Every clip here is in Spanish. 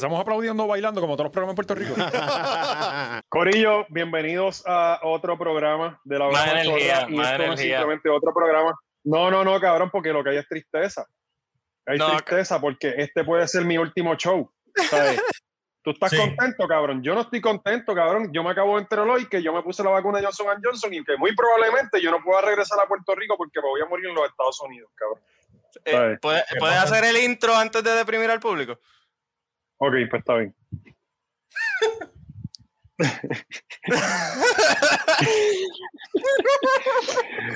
Empezamos aplaudiendo, bailando, como todos los programas en Puerto Rico. Corillo, bienvenidos a otro programa de la machorra. energía, y más esto no es energía. simplemente otro programa. No, no, no, cabrón, porque lo que hay es tristeza. Hay No, tristeza porque este puede ser mi último show. ¿sabes? Tú estás Sí. contento, cabrón. Yo no estoy contento, cabrón. Yo me acabo de enterar hoy que yo me puse la vacuna Johnson Johnson y que muy probablemente yo no pueda regresar a Puerto Rico porque me voy a morir en los Estados Unidos, cabrón. Eh. ¿Puedes ¿Qué puedes hacer el intro antes de deprimir al público? Ok, pues está bien.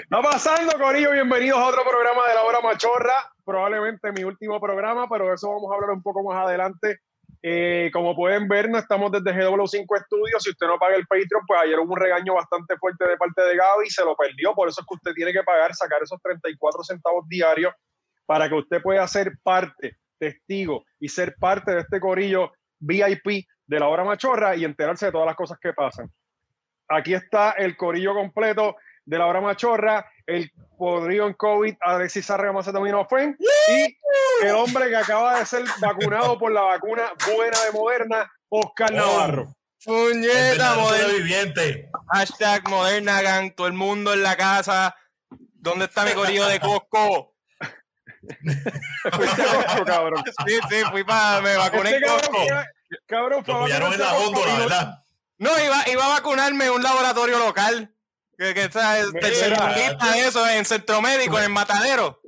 Está pasando, Corillo. Bienvenidos a otro programa de la hora machorra. Probablemente mi último programa, pero de eso vamos a hablar un poco más adelante. Eh, como pueden ver, no estamos desde GW5 Studios. Si usted no paga el Patreon, pues ayer hubo un regaño bastante fuerte de parte de Gaby y se lo perdió. Por eso es que usted tiene que pagar, sacar esos 34 centavos diarios para que usted pueda ser parte, testigo y ser parte de este corillo VIP de la hora machorra y enterarse de todas las cosas que pasan. Aquí está el corillo completo de la hora machorra, el podrido en COVID, Alexis Sarra Macetaminofen y el hombre que acaba de ser vacunado por la vacuna buena de Moderna, Oscar Oh. Navarro. Puñeta, Moderna. sobreviviente. Hashtag Moderna Gang, todo el mundo en la casa. ¿Dónde está mi corillo de Costco? Fuiste a Costco, cabrón. Sí, sí, fui para. Me vacuné Este en cabrón, Costco. fue- cabrón, fue Lo apoyaron en la góndola, ¿verdad? No, iba, iba a vacunarme en un laboratorio local. Que, que está tercermundista eso, en Centro Médico, en el Matadero.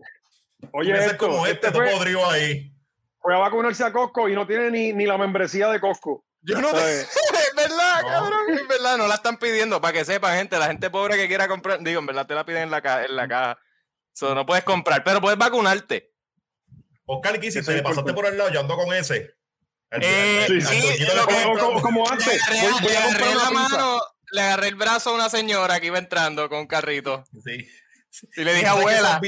Oye, como este, este podrido ahí. fue a vacunarse a Costco y no tiene ni, ni la membresía de Costco. Yo no ¿sabes? Es verdad, No. cabrón, es verdad, no la están pidiendo para que sepan, gente, la gente pobre que quiera comprar, digo, en verdad te la piden en la, ca- en la caja. So, no puedes comprar, pero puedes vacunarte. Oscar, ¿qué hiciste? ¿Le pasaste por el lado? Yo ando con ese. El- Eh, el- sí, sí, Como, Le antes, agarré, voy, voy le a agarré la mano, le agarré el brazo a una señora que iba entrando con un carrito Sí. y le dije, abuela,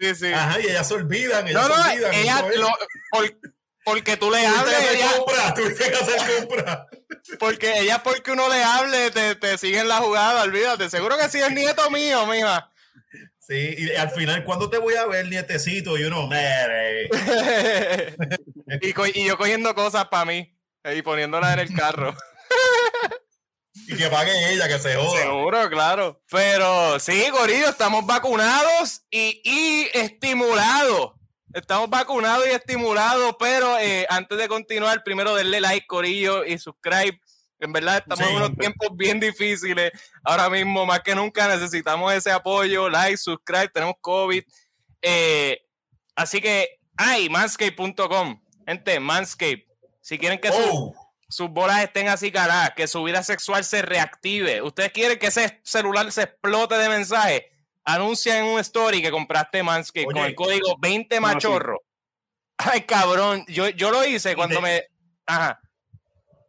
sí, sí. ajá, y ellas se olvidan. Ellas No, no, se olvidan. ella, lo- por- porque tú le hables, hacer ella, compras, tuviste que hacer compras. porque ella porque uno le hable, te, te sigue en la jugada, olvídate. Seguro que sí es nieto mío, mija. Sí, y al final, ¿cuándo te voy a ver, nietecito? Y uno, mere. y, y yo cogiendo cosas para mí y poniéndolas en el carro. Y que pague ella, que se joda. Seguro, claro. Pero sí, Corillo, estamos vacunados y, y estimulados. Estamos vacunados y estimulados, pero eh, antes de continuar, primero denle like, Corillo, y subscribe. En verdad, estamos Sí. en unos tiempos bien difíciles. Ahora mismo, más que nunca, necesitamos ese apoyo. Like, subscribe, tenemos COVID. Eh, así que, ay, manscape.com. Gente, Manscape. Si quieren que Oh, sus bolas estén así caladas, que su vida sexual se reactive. Ustedes quieren que ese celular se explote de mensaje. Anuncia en un story que compraste Manscaped con el código 20 sí. machorro. Ay, cabrón. Yo, yo lo hice cuando me. Ajá.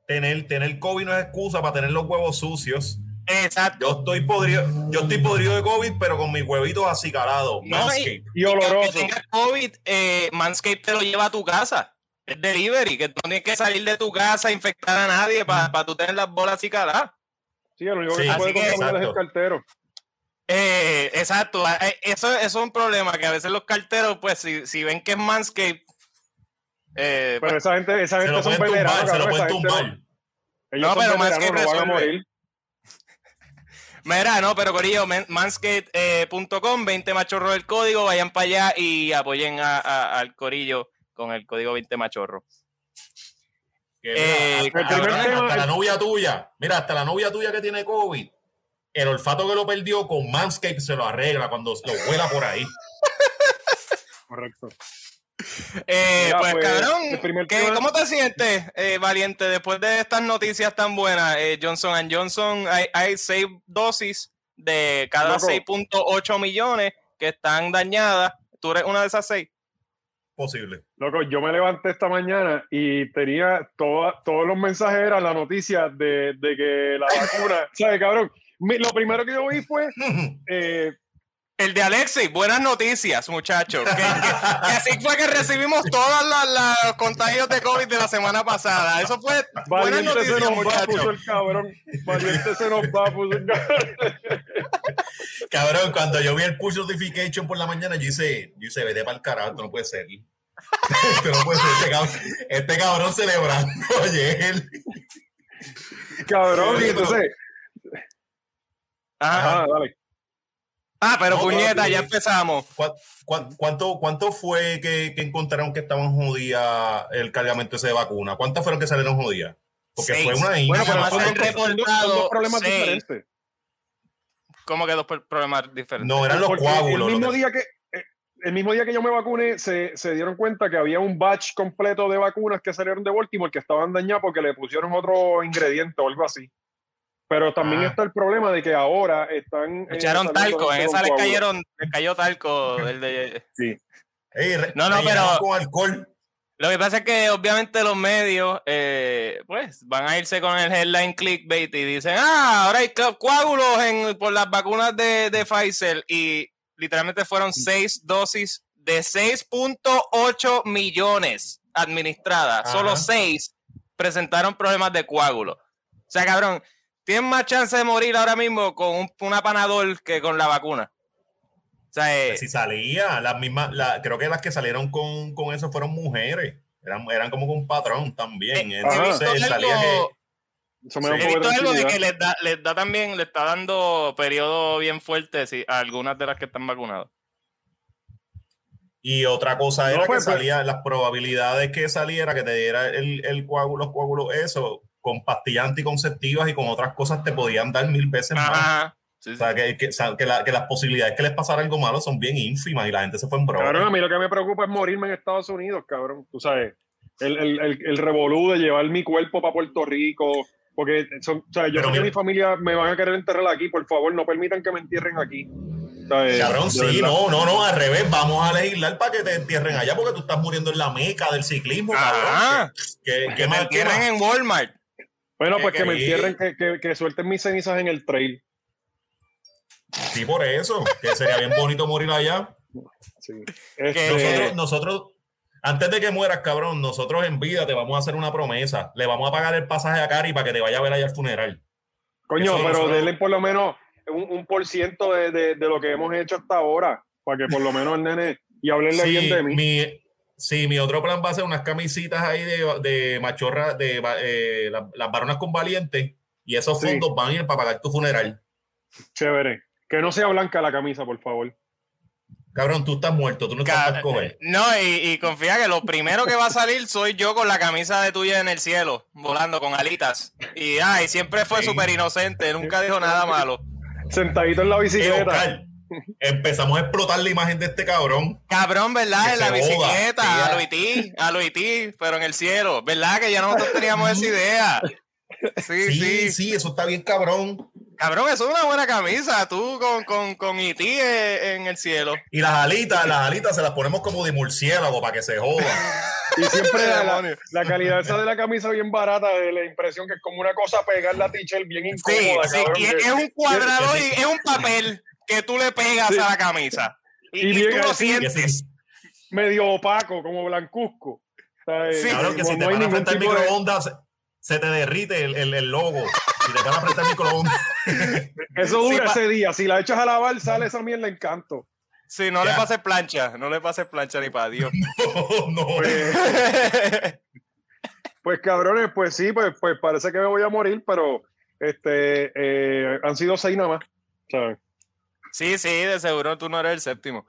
Tener, tener COVID no es excusa para tener los huevos sucios. Exacto. Yo estoy podrido, yo estoy podrido de COVID, pero con mis huevitos acicalados. No. Y Y oloroso. tengas COVID, eh, Manscaped te lo lleva a tu casa. Es delivery, que no tienes que salir de tu casa a infectar a nadie para tú tener las bolas así caladas. Sí, lo único que Sí, se puede que- contaminar es el exacto. cartero. Eh, exacto, eh, eso, eso es un problema, que a veces los carteros, pues, si, si ven que es Manscaped, eh, Pero esa gente, esa Se gente lo son tumbar, se lo pueden tumbar. Ellos No, pero Manscaped no van a resuelve. morir. Mira, no, pero Corillo, manscaped.com, 20 machorro del código, vayan para allá y apoyen a- a- al Corillo con el código 20 machorro. Eh, mira, hasta, el hasta la novia tuya, mira, hasta la novia tuya que tiene COVID, el olfato que lo perdió con Manscaped se lo arregla cuando lo vuela por ahí. Correcto. Eh, Mira, pues, pues, cabrón, el primer ¿qué- tema- ¿cómo te sientes, eh, Valiente, después de estas noticias tan buenas? Eh, Johnson Johnson, hay, hay seis dosis de cada Loco. 6.8 millones que están dañadas. ¿Tú eres una de esas seis? Posible. Loco, yo me levanté esta mañana y tenía toda- todos los mensajes eran la noticia de, de que la vacuna, ¿sabes, cabrón? Mi- lo primero que yo vi fue eh, El de Alexis, buenas noticias, muchachos. Que, que- que así fue que recibimos todos los, los contagios de COVID de la semana pasada. Eso fue buenas Valiente se noticias, nos va, puso muchachos. el cabrón. Valiente se nos va, puso el cabrón. Cabrón, cuando yo vi el push notification por la mañana, yo hice, yo hice, vete para el carajo, esto no puede ser. Este, no puede ser, este, cabrón, este cabrón celebrando ayer. Cabrón, y entonces. Ajá. Ajá, dale. Ah, pero No, puñeta, ya empezamos. ¿Cuán- cuán- ¿Cuánto, cuánto fue que, que encontraron que estaban jodidas el cargamento ese de vacuna? ¿Cuántas fueron que salieron jodidas? Porque Seis. fue una Bueno, pero más son han dos, reportado problemas seis. diferentes. ¿Cómo que dos pro- problemas diferentes? No, eran los Porque coágulos. El mismo lo que- día que. eh, El mismo día que yo me vacuné, se, se dieron cuenta que había un batch completo de vacunas que salieron de Baltimore que estaban dañadas porque le pusieron otro ingrediente o algo así. Pero también Ah. está el problema de que ahora están. Echaron talco, en esa les cayeron, les cayó talco el de, Ey, re- No, no, pero- con alcohol. Lo que pasa es que obviamente los medios, eh, pues, van a irse con el headline clickbait y dicen, ah, ahora hay co- coágulos en, por las vacunas de, de Pfizer y literalmente fueron seis dosis de 6.8 millones administradas. Ajá. Solo seis presentaron problemas de coágulo. O sea, cabrón, tienen más chance de morir ahora mismo con un, una panadol que con la vacuna. O sea, eh, Si salía, las mismas, la- creo que las que salieron con, con eso fueron mujeres. Eran, eran como con un patrón también. Eh, he Entonces, salía que- algo- He visto algo de que les da, les da también, le está dando periodo bien fuerte sí, a algunas de las que están vacunadas. Y otra cosa No, era que pues, pues. salía, las probabilidades que saliera, que te diera el, el coágulo, los coágulos, eso, con pastillas anticonceptivas y con otras cosas te podían dar mil veces más. Ajá. Sí, O sea, que, que, o sea, que la- que las posibilidades que les pasara algo malo son bien ínfimas y la gente se fue en broma. Cabrón, a mí lo que me preocupa es morirme en Estados Unidos, cabrón. Tú sabes, el, el, el, el revolú de llevar mi cuerpo para Puerto Rico. Porque son, o sea, yo sé que mi familia me van a querer enterrar aquí. Por favor, no permitan que me entierren aquí. ¿Sabes? Cabrón, sí, no, no, no, al revés, vamos a legislar para que te entierren allá porque tú estás muriendo en la meca del ciclismo, Ajá. cabrón. ¿Qué, qué, Que me entierren en Walmart. Bueno, pues que, que- me entierren, que, que, que suelten mis cenizas en el trail. Sí, por eso, que sería bien bonito morir allá. Sí. Este, Nosotros, nosotros, antes de que mueras, cabrón, nosotros en vida te vamos a hacer una promesa. Le vamos a pagar el pasaje a Cari para que te vaya a ver allá al funeral. coño, eso pero nosotros- denle por lo menos un, un por ciento de, de, de lo que hemos hecho hasta ahora. Para que por lo menos el nene. Y hablenle Sí, bien de mí. mi, sí, mi otro plan va a ser unas camisitas ahí de, de machorra, de eh, la- las varonas con valientes, y esos Sí. fondos van a ir para pagar tu funeral. Chévere. Que no sea blanca la camisa, por favor. Cabrón, tú estás muerto, tú no estás Ca- para escoger. No, y, y confía que lo primero que va a salir soy yo con la camisa de tuya en el cielo, volando con alitas. Y ay, siempre fue Sí. súper inocente, nunca dijo nada malo. Sentadito en la Eh, bicicleta. Empezamos a explotar la imagen de este cabrón. Cabrón, ¿verdad? En la bicicleta, joda. a Luití, a Luití, pero en el cielo. ¿Verdad? Que ya nosotros teníamos esa idea. Sí, Sí, sí. sí, eso está bien cabrón. Cabrón, eso es una buena camisa. Tú con, con, con E.T. eh, en el cielo. Y las alitas, las alitas se las ponemos como de murciélago para que se joda. Y siempre la, calidad esa de la camisa bien barata, de la impresión que es como una cosa pegar la t-shirt bien Sí, incómoda, sí. cabrón, Y es, que- es un cuadrado sí. y es un papel que tú le pegas Sí. a la camisa. Y, Y y bien tú lo sientes. medio opaco, como blancuzco. ¿sabes? Sí, cabrón, que No- si te no van a de- microondas, se te derrite el, el, el logo. Si te van a el microondas. Eso dura Sí, ese día. Si la echas a lavar, sale esa mierda en canto. Sí, no Ya. le pases plancha. No le pases plancha ni para Dios. no, Pues, pues, cabrones, pues sí, pues, pues parece que me voy a morir, pero este eh, han sido seis nada más. ¿sabes? Sí, sí, de seguro tú no eres el séptimo.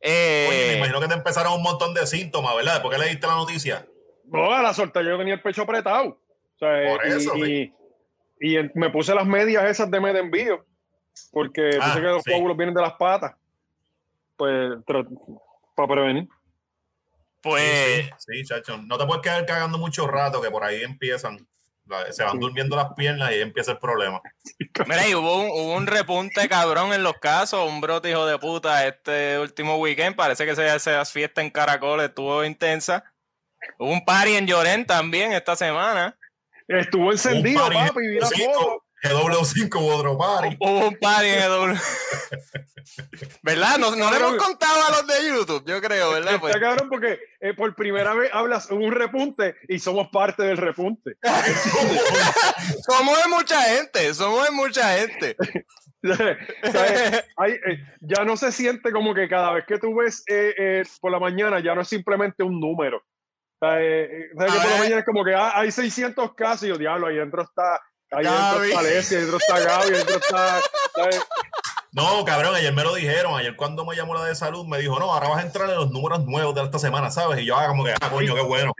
Oye, me Eh, imagino que te empezaron un montón de síntomas, ¿verdad? ¿Por qué le diste la noticia? No, a la solta yo tenía el pecho apretado. O sea, Por y- eso, y, sí. y en- me puse las medias esas de med envío, porque Ah, dice que los sí. coágulos vienen de las patas. Pues, para prevenir. pues, Sí, sí, sí, chacho. No te puedes quedar cagando mucho rato, que por ahí empiezan. Se van Sí. durmiendo las piernas y ahí empieza el problema. mira, y hubo un, hubo un repunte cabrón en los casos, un brote hijo de puta este último weekend. Parece que esa, esa fiesta en Caracol estuvo intensa. Hubo un party en Llorén también esta semana. Estuvo encendido, papi, vi la foto. GW5 hubo otro party. Hubo un party en GW. ¿Verdad? No, no le hemos contado a los de YouTube, yo creo, ¿verdad? Pues, Está cabrón porque eh, por primera vez hablas un repunte y somos parte del repunte. somos de mucha gente, somos de mucha gente. Eh, ya no se siente como que cada vez que tú ves eh, eh, por la mañana ya no es simplemente un número. Eh, ¿sabes que por la mañana es como que ah, hay 600 casos y yo, diablo, ahí dentro está, ahí Gaby. está Alessia, ahí dentro está Gaby, ahí dentro está... ¿sabes? No, cabrón, ayer me lo dijeron. Ayer cuando me llamó la de salud me dijo, no, ahora vas a entrar en los números nuevos de esta semana, ¿sabes? Y yo, ah, como que, ah, coño, qué bueno.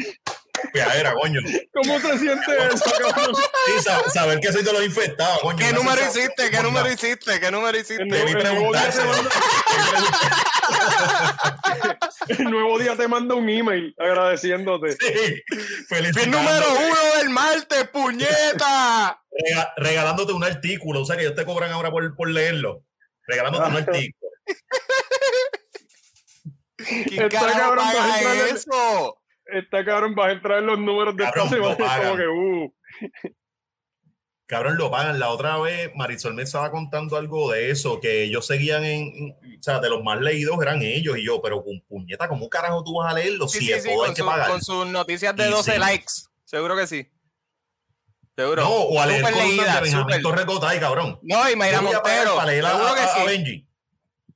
Piadera, coño. ¿Cómo se siente eso, cabrón? Sí, sa- saber que soy de los infectados, coño. ¿Qué me número hiciste? ¿Qué número hiciste? ¿Qué número hiciste? Debí el nuevo día te manda, el nuevo día te manda un email agradeciéndote. Sí, ¡El número uno del martes, puñeta! Rega- regalándote un artículo, o sea que ellos te cobran ahora por, por leerlo. Regalándote un artículo. ¿Qué carajo paga eso? Está cabrón, vas a entrar en los números de esta Cabrón, semana. lo es Como pagan. que, uh, Cabrón, lo pagan. La otra vez Marisol me estaba contando algo de eso, que ellos seguían en, o sea, de los más leídos eran ellos y yo, pero con puñeta, ¿cómo carajo tú vas a leerlo? Sí, si sí, es sí, todo hay con, que su- pagar. con sus noticias de Y 12 sí. likes. Seguro que sí. Seguro. No, o a leer Súper columnas leída, de Benjamín súper. Torres Gotay, cabrón. No, y Mayra Montero. para leer a, Seguro que a- a sí. Benji.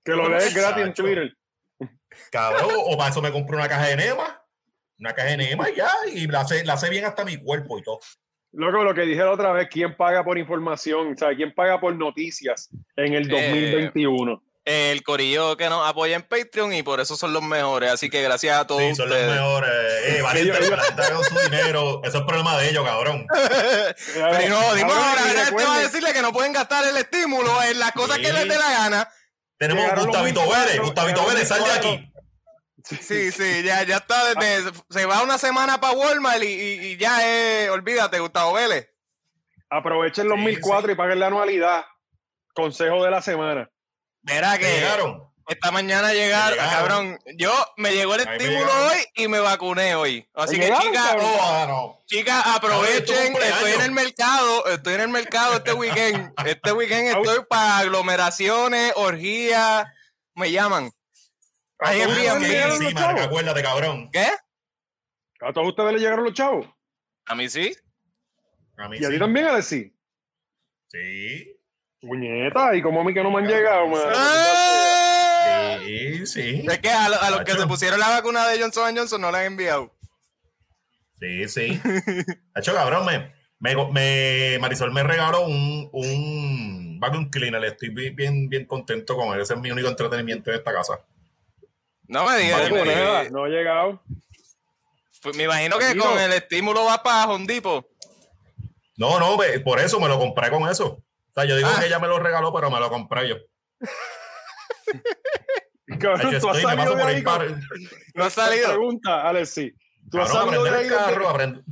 que lo lees gratis en. Twitter. Cabrón, o para eso me compré una caja de Nema. Una caja de Nema y ya, y la sé, la sé bien hasta mi cuerpo y todo. Loco, lo que dije la otra vez, ¿quién paga por información? O sea, ¿quién paga por noticias en el Eh, 2021? El corillo que nos apoya en Patreon y por eso son los mejores. Así que gracias a todos Sí, son los mejores. Eh, valiente, Ellos- su dinero. Eso es problema de ellos, cabrón. Pero no, dimos Cabrón, ahora, te va a decirle que no pueden gastar el estímulo en las cosas que les dé la gana. Tenemos Llegaron Gustavito 1004, Vélez. Gustavito Vélez, sal de 1004. aquí. Sí, sí, ya, ya está desde, se va una semana para Walmart y, y- y ya es, olvídate, Gustavo Vélez. Aprovechen los Sí, 1004 y paguen la anualidad. Consejo de la semana. Verá que Llegaron. esta mañana llegaron, llegaron. cabrón, yo me llegó el estímulo hoy y me vacuné hoy. Así ¿Te que chicas, oh, Ah, no. chicas, Cabrón, aprovechen, cumpleaños. estoy en el mercado, estoy en el mercado este weekend. Este weekend estoy para aglomeraciones, orgías, me llaman. ¿A mi- llegaron Sí, los marca, chavos? acuérdate, cabrón. ¿Qué? ¿A todos ustedes le llegaron los chavos? A mí sí. A mí ¿Y a ti también, Alexi? Sí. Puñeta, ¿y cómo a mí que no me han llegado? man? ¡Ah! Sí, sí. Es que a, lo- a los que se pusieron la vacuna de Johnson Johnson no la han enviado. Sí, sí. Hacho, cabrón, me, me, me- Marisol me regaló un, un vacuum cleaner. Estoy bi- bien, bien contento con él. Ese es mi único entretenimiento en esta casa. No me digas. Vale, me- Nada, no ha llegado. pues me imagino que con el estímulo va para Hondipo. No, no, ve, por eso me lo compré con eso. O sea, yo digo Ah. que ella me lo regaló, pero me lo compré yo. Cabrón, tú has salido de ahí con-. No ha salido. Pregunta, Alexi. Tú has salido de aprender ahí el carro, aprender,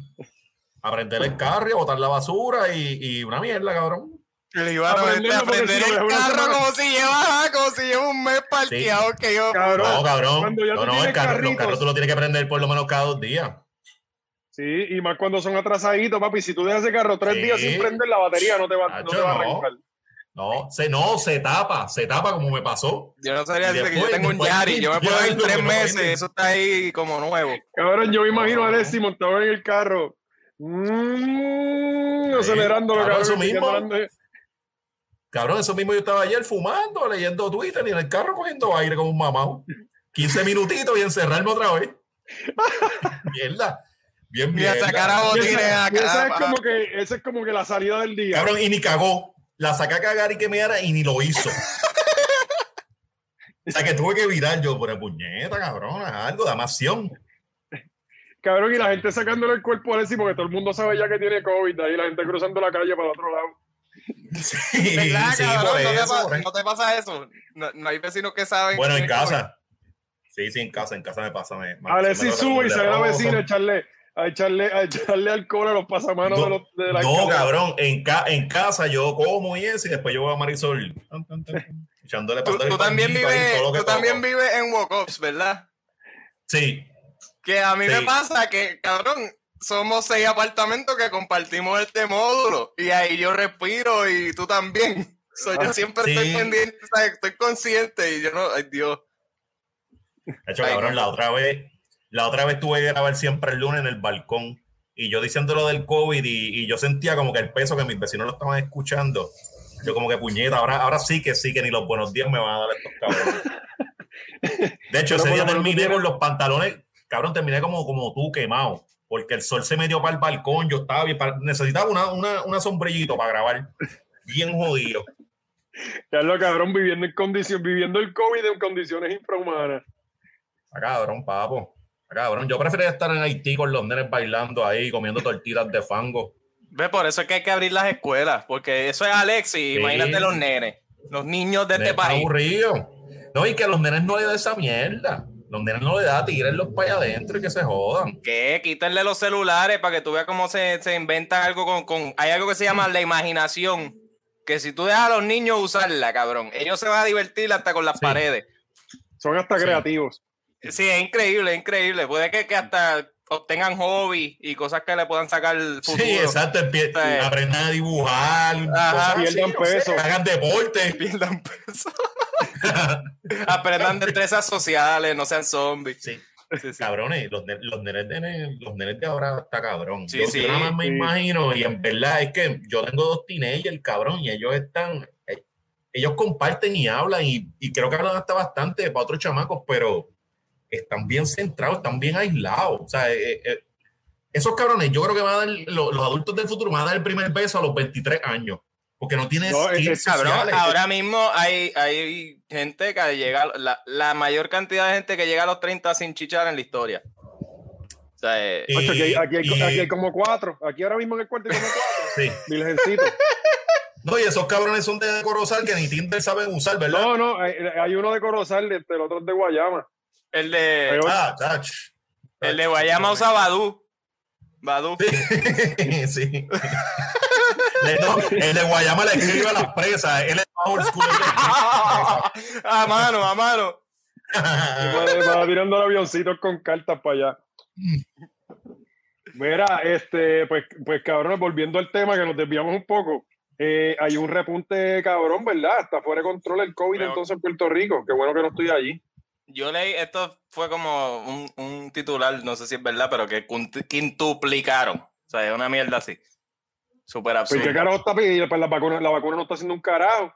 aprender el carro, y botar la basura y, y una mierda, cabrón. Le iban a aprender si lo el carro como si lleva, como si lleva un mes parqueado que yo. Cabrón, No, cabrón. cuando ya No, no, tienes el carro, los carros tú lo tienes que prender por lo menos cada dos días. Sí, y más cuando son atrasaditos, papi. Si tú dejas ese carro tres Sí. días sin prender, la batería no te va, no te va a arrancar. No, se, no, se tapa, se tapa como me pasó. Yo no sabía decirte que yo después- tengo un después Yari. Yo me puedo ir tres no meses. Eso está ahí como nuevo. Cabrón, yo me imagino a. Alexi montado en el carro. Mm, acelerándolo, cabrón, cabrón. eso mismo. Cabrón, eso mismo yo estaba ayer fumando, leyendo Twitter y en el carro cogiendo aire como un mamado. 15 minutitos y encerrarme otra vez. Mierda. Bien, bien. esa, es como que, esa es como que la salida del día. Cabrón, y ni cagó. La saqué a cagar y que me era y ni lo hizo. o sea que tuve que evitar yo, por puñeta, cabrón, algo de acción. Cabrón, y la gente sacándole el cuerpo a Alexi porque todo el mundo sabe ya que tiene COVID. Ahí la gente cruzando la calle para el otro lado. Sí, ¿Verdad, sí, cabrón? por ¿No, te eso, pa- por eso. no te pasa eso? No, no hay vecinos que saben. Bueno, en casa. Sí, sí, en casa, en casa me pasa. Me, me- Alexi me toca sube y sale la vecina a echarle, a echarle, a echarle alcohol a los pasamanos No, de, los, de la No, cabrón, en, ca- en casa yo como y eso y después yo voy a Marisol tan, tan, tan, echándole Tú, tú también vives, tú también vives en walk-ups, ¿verdad? Sí, Que a mí me Sí. pasa que, cabrón, somos seis apartamentos que compartimos este módulo y ahí yo respiro y tú también. So, yo Ah, siempre sí. estoy pendiente, ¿sabes? estoy consciente y yo no, ay Dios. De hecho, Ay, cabrón, no. la otra vez, la otra vez tuve que grabar siempre el lunes en el balcón. Y yo diciendo lo del COVID y, y yo sentía como que el peso que mis vecinos lo estaban escuchando. Yo como que puñeta, ahora, ahora sí que sí que ni los buenos días me van a dar estos cabrones. De hecho, Pero ese día terminé con los pantalones, cabrón, terminé como, como tú quemado. Porque el sol se me dio para el balcón, yo estaba bien, para- necesitaba una, una, una sombrillito para grabar. Bien jodido. Ya lo cabrón viviendo en condición, viviendo el COVID en condiciones infrahumanas. Ah, cabrón, papo. Ah, cabrón. Yo prefería estar en Haití con los nenes bailando ahí, comiendo tortillas de fango. Ve, por eso es que hay que abrir las escuelas, porque eso es Alexis, Sí. imagínate los nenes, los niños de este país. aburrido. No, y que a los nenes no le da esa mierda. Los nenes no le da, tírenlos para allá adentro y que se jodan. ¿Qué? Quítenle los celulares para que tú veas cómo se, se inventa algo con, con- Hay algo que se llama la imaginación. Que si tú dejas a los niños usarla, cabrón, ellos se van a divertir hasta con las Sí. paredes. Son hasta Sí. creativos. Sí, es increíble, es increíble. Puede que, que hasta obtengan hobby y cosas que le puedan sacar el futuro. Sí, exacto. empie-. Aprendan a dibujar. Ajá. cosas así, Pierdan no sé, peso. hagan deporte. Pierdan peso. Aprendan destrezas sociales, no sean zombies. Sí. Sí, sí. Cabrones, los, los, nenes de, los nenes de ahora está cabrón. Sí, yo, nada más me imagino, y en verdad es que yo tengo dos teenagers, cabrón, y ellos están, eh, ellos comparten y hablan, y, y creo que hablan hasta bastante para otros chamacos, pero están bien centrados, están bien aislados. O sea, eh, eh, esos cabrones, yo creo que van a dar, los, los adultos del futuro van a dar el primer beso a los 23 años, porque no tienen No, es- Cabrón, ahora mismo hay, hay gente que llega, la, la mayor cantidad de gente que llega a los 30 sin chichar en la historia. O sea, eh, Y- Ocho, aquí, hay, aquí, hay, y- aquí hay como cuatro. Aquí ahora mismo en el cuarto hay como cuatro. sí. Virgencito. No, y esos cabrones son de Corozal que ni Tinder saben usar, ¿verdad? No, no, hay, hay uno de Corozal, este, el otro es de Guayama. el de, Ah, chach. el de Guayama usa Badu. Badu. Sí. sí. Le- no, el de Guayama le escribe a las presas. Él es más old school. a mano, a mano. Va, va tirando avioncitos con cartas para allá. Mira, este, pues, pues cabrón, volviendo al tema que nos desviamos un poco. eh, hay un repunte cabrón, ¿verdad? Está fuera de control el COVID Pero- entonces en Puerto Rico. Qué bueno que no estoy allí. Yo leí, esto fue como un, un titular, no sé si es verdad, pero que quint- quintuplicaron. O sea, es una mierda así. Súper Pues qué absurdo. carajo está pidiendo, pues la vacuna, la vacuna no está haciendo un carajo.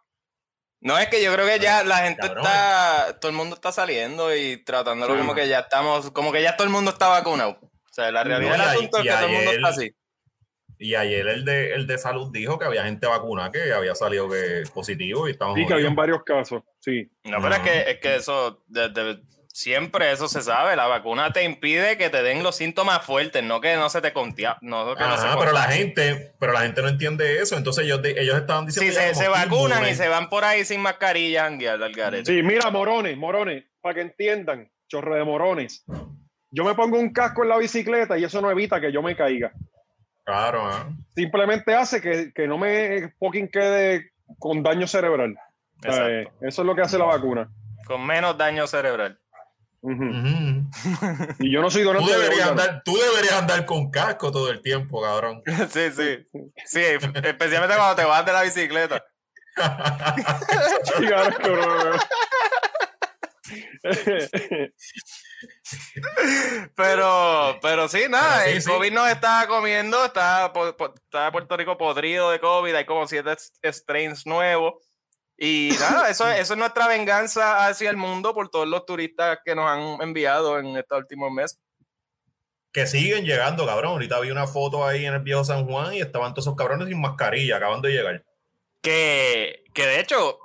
No, es que yo creo que ya la gente Cabrón. está, todo el mundo está saliendo y tratando lo Sí. mismo que ya estamos, como que ya todo el mundo está vacunado. O sea, la realidad No, del asunto es que todo el mundo está así. Y ayer el de, el de salud dijo que había gente vacunada que había salido que positivo y estaban Sí, que había varios casos. Sí. No, pero es No. que, es que eso, desde siempre eso se sabe. La vacuna te impide que te den los síntomas fuertes, no que no se te contia, no que no se Ajá, pero la gente, pero la gente no entiende eso. Entonces ellos, ellos estaban diciendo Sí, se, se vacunan y se van por ahí sin mascarilla a janguear al garete. Sí, mira, morones, morones, para que entiendan, chorro de morones. Yo me pongo un casco en la bicicleta y eso no evita que yo me caiga. Claro, ah. Simplemente hace que, que no me fucking quede con daño cerebral. O sea, eh, Exacto. eso es lo que hace la vacuna. Con menos daño cerebral. Y yo no soy donante deberías, andar, tú deberías andar con casco todo el tiempo, cabrón. Sí, sí. Sí, especialmente cuando te vas de la bicicleta. Pero, pero sí, nada, Pero sí, el sí. COVID nos está comiendo, está, está Puerto Rico podrido de COVID, hay como siete strains nuevos. Y nada, eso, eso es nuestra venganza hacia el mundo por todos los turistas que nos han enviado en estos últimos meses. que siguen llegando, cabrón. Ahorita vi una foto ahí en el viejo San Juan y estaban todos esos cabrones sin mascarilla, acaban de llegar. Que, que de hecho,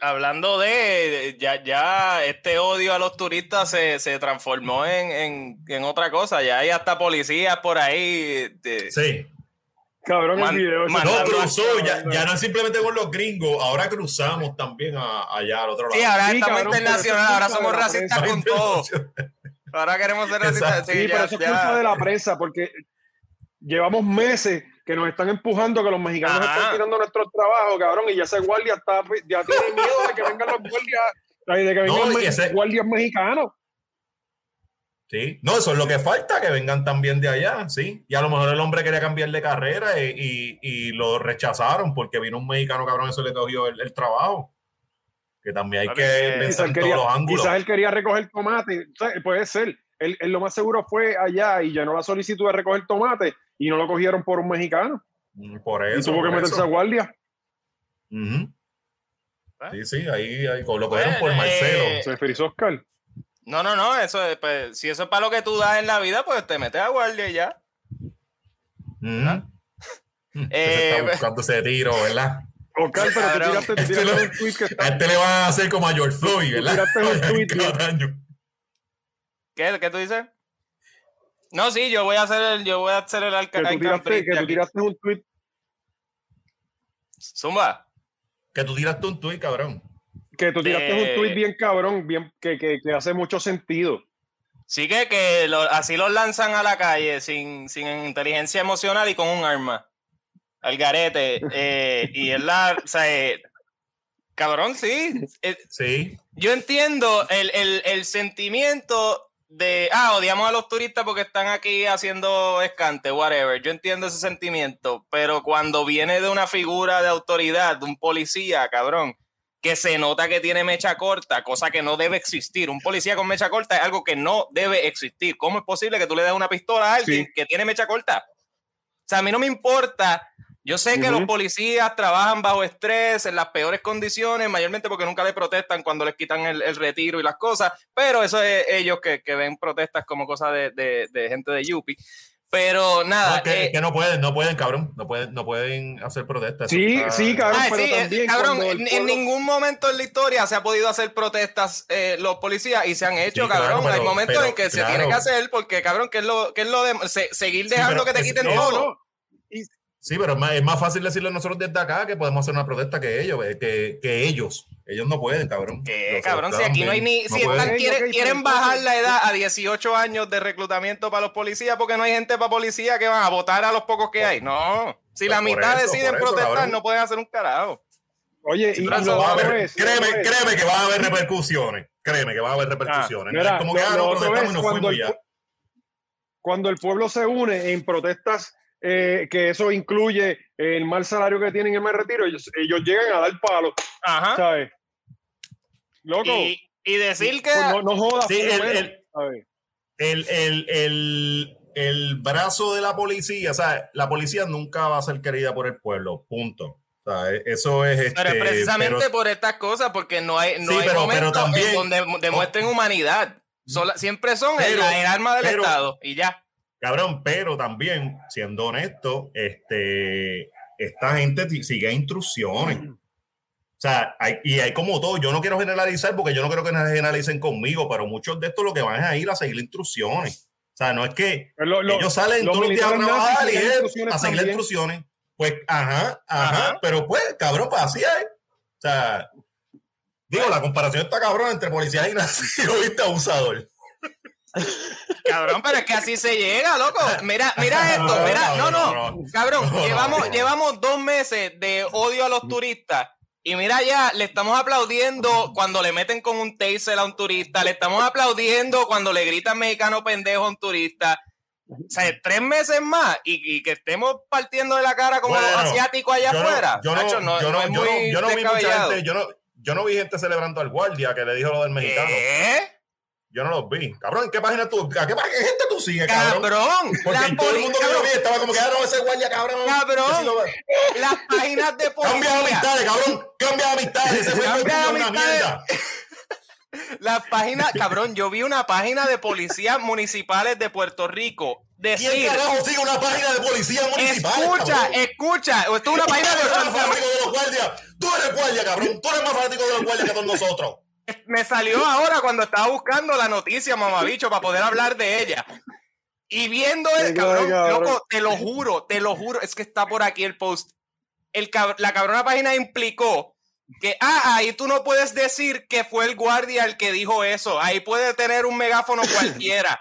hablando de, ya, ya este odio a los turistas se, se transformó en, en, en otra cosa, ya hay hasta policías por ahí. de- Sí. Cabrón, Man- el video. man- No, cruzó, ya, no es simplemente con los gringos, ahora cruzamos también a- allá al otro lado. Sí, ahora Sí, estamos cabrón, pero internacional, eso es ahora somos racistas prensa. con todo. Ahora queremos ser racistas. Sí, pero ya- eso es culpa de la prensa, porque llevamos meses que nos están empujando que los mexicanos Ajá. están tirando nuestros trabajos, cabrón, y ya ese guardia está, ya tiene miedo de que vengan los guardias, de que vengan ese- guardias mexicanos. Sí, no, eso es lo que falta, que vengan también de allá, sí. Y a lo mejor el hombre quería cambiar de carrera y, y- y lo rechazaron porque vino un mexicano cabrón, eso le cogió el, el trabajo. Que también hay que eh, pensar en todos los ángulos. quizás él quería recoger tomate. O sea, puede ser. Él, él lo más seguro fue allá y llenó la solicitud de recoger tomate y no lo cogieron por un mexicano. Mm, Por y eso. tuvo que meterse eso. a guardia. Ah. Sí, sí, ahí, ahí lo cogieron por Marcelo. eh, Se frizó Oscar. No, no, no, eso es, pues, si eso es para lo que tú das en la vida, pues te metes a guardia y ya. Ujú. Eh, Ese está buscando ese tiro, ¿verdad? Oscar, pero tú tiraste, tú Este tiraste lo- un tweet que A está. este le van a hacer como a George Floyd, ¿verdad? tiraste un tweet, Cada año. ¿Qué, ¿Qué tú dices? No, sí, yo voy a hacer el, yo voy a hacer el Que alcalde. tú tiraste, que tú tiraste un tweet. Zumba. Que tú tiraste un tuit, cabrón. Que tú tiraste Eh. un tweet bien cabrón, bien, que, que, que hace mucho sentido. Sí que, que lo- así los lanzan a la calle sin, sin inteligencia emocional y con un arma. Al garete. eh, y es la. O sea, eh, cabrón, sí. Eh, Sí. yo entiendo el, el- el sentimiento de. Ah, odiamos a los turistas porque están aquí haciendo escante, whatever. Yo entiendo ese sentimiento. Pero cuando viene de una figura de autoridad, de un policía, cabrón. Que se nota que tiene mecha corta, cosa que no debe existir. Un policía con mecha corta es algo que no debe existir. ¿Cómo es posible que tú le des una pistola a alguien Sí. que tiene mecha corta? O sea, a mí no me importa. Yo sé que los policías trabajan bajo estrés, en las peores condiciones, mayormente porque nunca le protestan cuando les quitan el, el retiro y las cosas, pero eso es ellos que, que ven protestas como cosas de, de- de gente de Yupi. Pero nada, No, que, eh, que no pueden, no pueden, cabrón. No pueden, no pueden hacer protestas. Sí, está- sí, cabrón, ah, pero sí, eh, también cabrón, en, ningún momento en la historia se ha podido hacer protestas eh, los policías y se han hecho, Sí, claro, cabrón. Hay momentos pero, en que se tiene que hacer porque, cabrón, que es lo, que es lo de se- seguir Sí, dejando pero que te es- quiten es- todo. No. Sí, pero es más, es más fácil decirle nosotros desde acá que podemos hacer una protesta que ellos, que, que ellos. Ellos no pueden, cabrón. ¿Qué, Los cabrón? Si aquí no hay ni. no si están- quieren, quieren bajar la edad a 18 años de reclutamiento para los policías porque no hay gente para policía que van a votar a los pocos que hay. No. Si Pues la mitad eso, deciden eso, protestar, cabrón. no pueden hacer un carajo. Oye, y, y pero lo haber- es- créeme, créeme que va a haber repercusiones. Créeme que va a haber repercusiones. No Mira, es como lo- que ah, lo no protestamos es y nos cuando fuimos el, ya. pu- cuando el pueblo se une en protestas, eh, que eso incluye el mal salario que tienen en el retiro, ellos, ellos llegan a dar palo, Ajá. ¿sabes? Loco, Y, y decir que. pues no, no jodas. Sí, el- el- el, el, el, el brazo de la policía, o sea, la policía nunca va a ser querida por el pueblo, punto. O sea, e- eso es este, Pero es precisamente pero- por estas cosas, porque no hay, no Sí, hay pero- momentos pero también- en donde demuestren humanidad. Sola- siempre son el, Pero- el arma del pero- Estado y ya. cabrón, pero también, siendo honesto, este, esta gente sigue instrucciones. O sea, hay, y hay como todo, yo no quiero generalizar porque yo no quiero que generalicen conmigo, pero muchos de estos lo que van es a ir a seguir instrucciones. O sea, no es que Lo- lo- ellos salen los todos los días a trabajar y es a seguir instrucciones. Pues, ajá, ajá, Ajá. pero pues, cabrón, pues así es. O sea, digo, la comparación está cabrón entre policías y nazis, lo viste abusador. Cabrón, pero es que así se llega, loco. Mira, mira esto, No, mira, no, no, cabrón, llevamos, llevamos dos meses de odio a los turistas. Y mira ya, le estamos aplaudiendo cuando le meten con un taser a un turista, le estamos aplaudiendo cuando le gritan mexicano pendejo a un turista. O sea, tres meses más y, y que estemos partiendo de la cara como Bueno, los asiáticos allá Yo no- afuera. yo no, Nacho, no- yo no no- es yo no- muy yo no vi mucha gente, yo no, yo no vi gente celebrando al guardia que le dijo lo del mexicano. ¿Qué? Yo no los vi. Cabrón, ¿en qué página tú? ¿A qué, página- qué gente tú sigues, cabrón? Cabrón, Porque todo el mundo que yo vi estaba como que, ah, no, ese guardia, cabrón. Cabrón. Lo- las páginas de Cambia de policía. amistades, cabrón. Cambia de amistades. Ese fue Cambia una amistades. mierda. Las páginas, cabrón, yo vi una página de policías municipales de Puerto Rico ¿Quién decir, carajo sigue una página de policía municipal? escucha, escucha, esto es una página de los guardias. Tú eres guardia, cabrón. Tú eres más fanático de los guardias que todos nosotros. Me salió ahora cuando estaba buscando la noticia, mamabicho, para poder hablar de ella. Y viendo el cabrón, loco, te lo juro, te lo juro, es que está por aquí el post. El la cabrona página implicó que, ah, ahí tú no puedes decir que fue el guardia el que dijo eso. Ahí puede tener un megáfono cualquiera.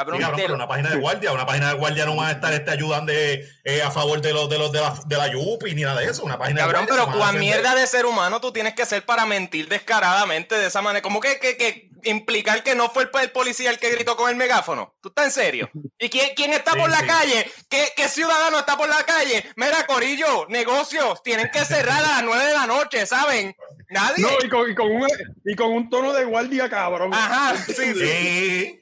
Cabrón, Sí, cabrón, te pero lo- una página de guardia, una página de guardia no va a estar este, ayudando eh, eh, a favor de los de los de la, de la Yupi ni nada de eso. Una página Cabrón, de guardia pero cuán mierda de ser humano tú tienes que ser para mentir descaradamente de esa manera. Como que, que, que implicar que no fue el, el policía el que gritó con el megáfono. ¿Tú estás en serio? ¿Y quién, quién está por la sí. calle? ¿Qué, ¿Qué ciudadano está por la calle? Mira, Corillo, negocios, tienen que cerrar a las 9 de la noche, ¿saben? Nadie. No, y con, y, con un, y con un tono de guardia, cabrón. Ajá, sí, sí.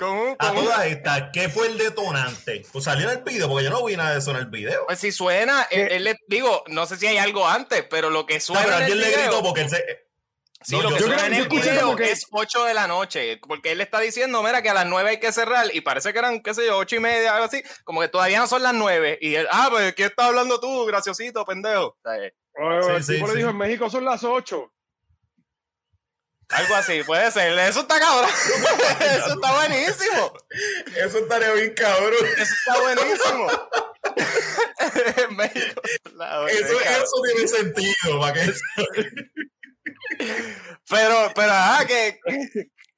Un- A todas estas, ¿qué fue el detonante? Pues salió en el video, porque yo no vi nada de eso en el video. Pues si suena, él, él le digo, no sé si hay algo antes, pero lo que No, suena pero en el alguien le video, gritó porque él se. sí, No, lo yo- que yo suena creo- en el video que- es 8 de la noche, porque él está diciendo, mira, que a las 9 hay que cerrar, y parece que eran, qué sé yo, 8 y media, algo así, como que todavía no son las 9, y él, ah, pues, ¿qué estás hablando tú, graciosito, pendejo? O sea, eh, Oye, el Sí, tipo sí, le dijo, en México son las 8. Algo así, puede ser, eso está cabrón, eso está buenísimo, Eso estaría bien cabrón. eso está buenísimo. México, Eso, eso tiene sentido, para que Pero, pero, ah, que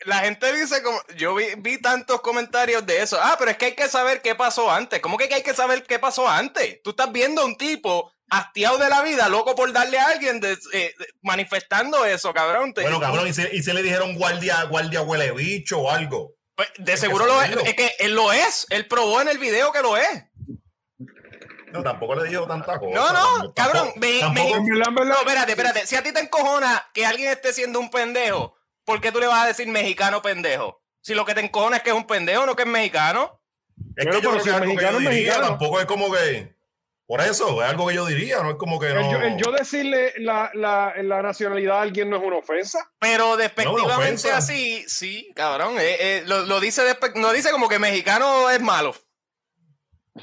la gente dice como, yo vi, vi tantos comentarios de eso. Ah, pero es que hay que saber qué pasó antes. ¿Cómo que hay que saber qué pasó antes? Tú estás viendo a un tipo hastiado de la vida, loco por darle a alguien, de- eh, manifestando eso, cabrón. Te- Bueno, cabrón, y si le dijeron guardia, guardia huele bicho o algo. pues, de seguro lo es. Es que él lo es. Él probó en el video que lo es. No, tampoco le dijo tanta cosa. No, no, Tampoco- cabrón, me- tampoco- No, espérate, espérate. Si a ti te encojona que alguien esté siendo un pendejo, ¿por qué tú le vas a decir mexicano pendejo? Si lo que te encojona es que es un pendejo, no que es mexicano. Es que yo pero creo si que mexicano yo es diría, mexicano. tampoco es como que. Por eso, es algo que yo diría, no es como que el, no. yo, el yo decirle la, la, la nacionalidad a alguien no es una ofensa. Pero despectivamente ofensa. así, sí, cabrón. eh, eh, lo, lo dice despe- no dice como que mexicano es malo. O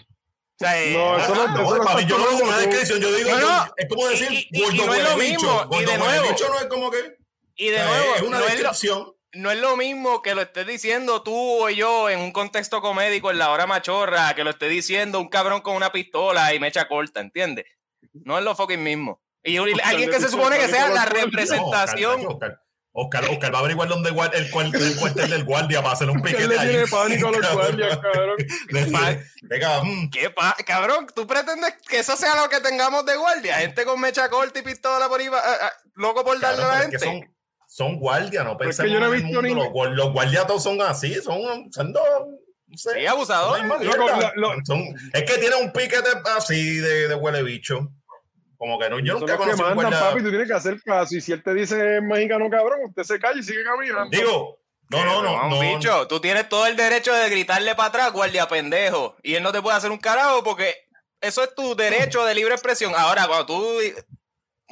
sea, eh, No, eso Ah, no- no, eso no está yo no como una descripción, yo digo, No, es como decir Y- y- y no es lo bicho. mismo, y de nuevo- bicho no es como que. y de o sea, nuevo, es una no es, lo, descripción. No es lo mismo que lo estés diciendo tú o yo en un contexto comédico en la hora machorra, que lo esté diciendo un cabrón con una pistola y mecha corta, ¿entiendes? No es lo fucking mismo. Y alguien que se supone que sea la No, representación. Oscar, Oscar, Oscar va a averiguar dónde el, cual- el cuartel del guardia para hacer un Que piquete le ahí. tiene pánico a los guardias, cabrón. Venga, mm, ¿Qué pa cabrón? ¿Tú pretendes que eso sea lo que tengamos de guardia? Gente con mecha corta y pistola por ahí, ah, ah, loco por darle cabrón, a la pero es que gente. Son, guardias, no Pero es que pensemos yo no he en el visto mundo. Los, los guardias todos son así, son, son dos, no sé, Sí, abusador. son la misma Loco, mierda. lo- lo- Son- es que tiene un piquete así de, de huele bicho. Como que no, yo nunca que conocí un mandan, guardia. papi, tú tienes que hacer caso. Y si él te dice mexicano cabrón, usted se calla y sigue caminando. Digo, no, no, no, no. bicho, tú tienes todo el derecho de gritarle para atrás, guardia pendejo. Y él no te puede hacer un carajo porque eso es tu derecho de libre expresión. Ahora, cuando tú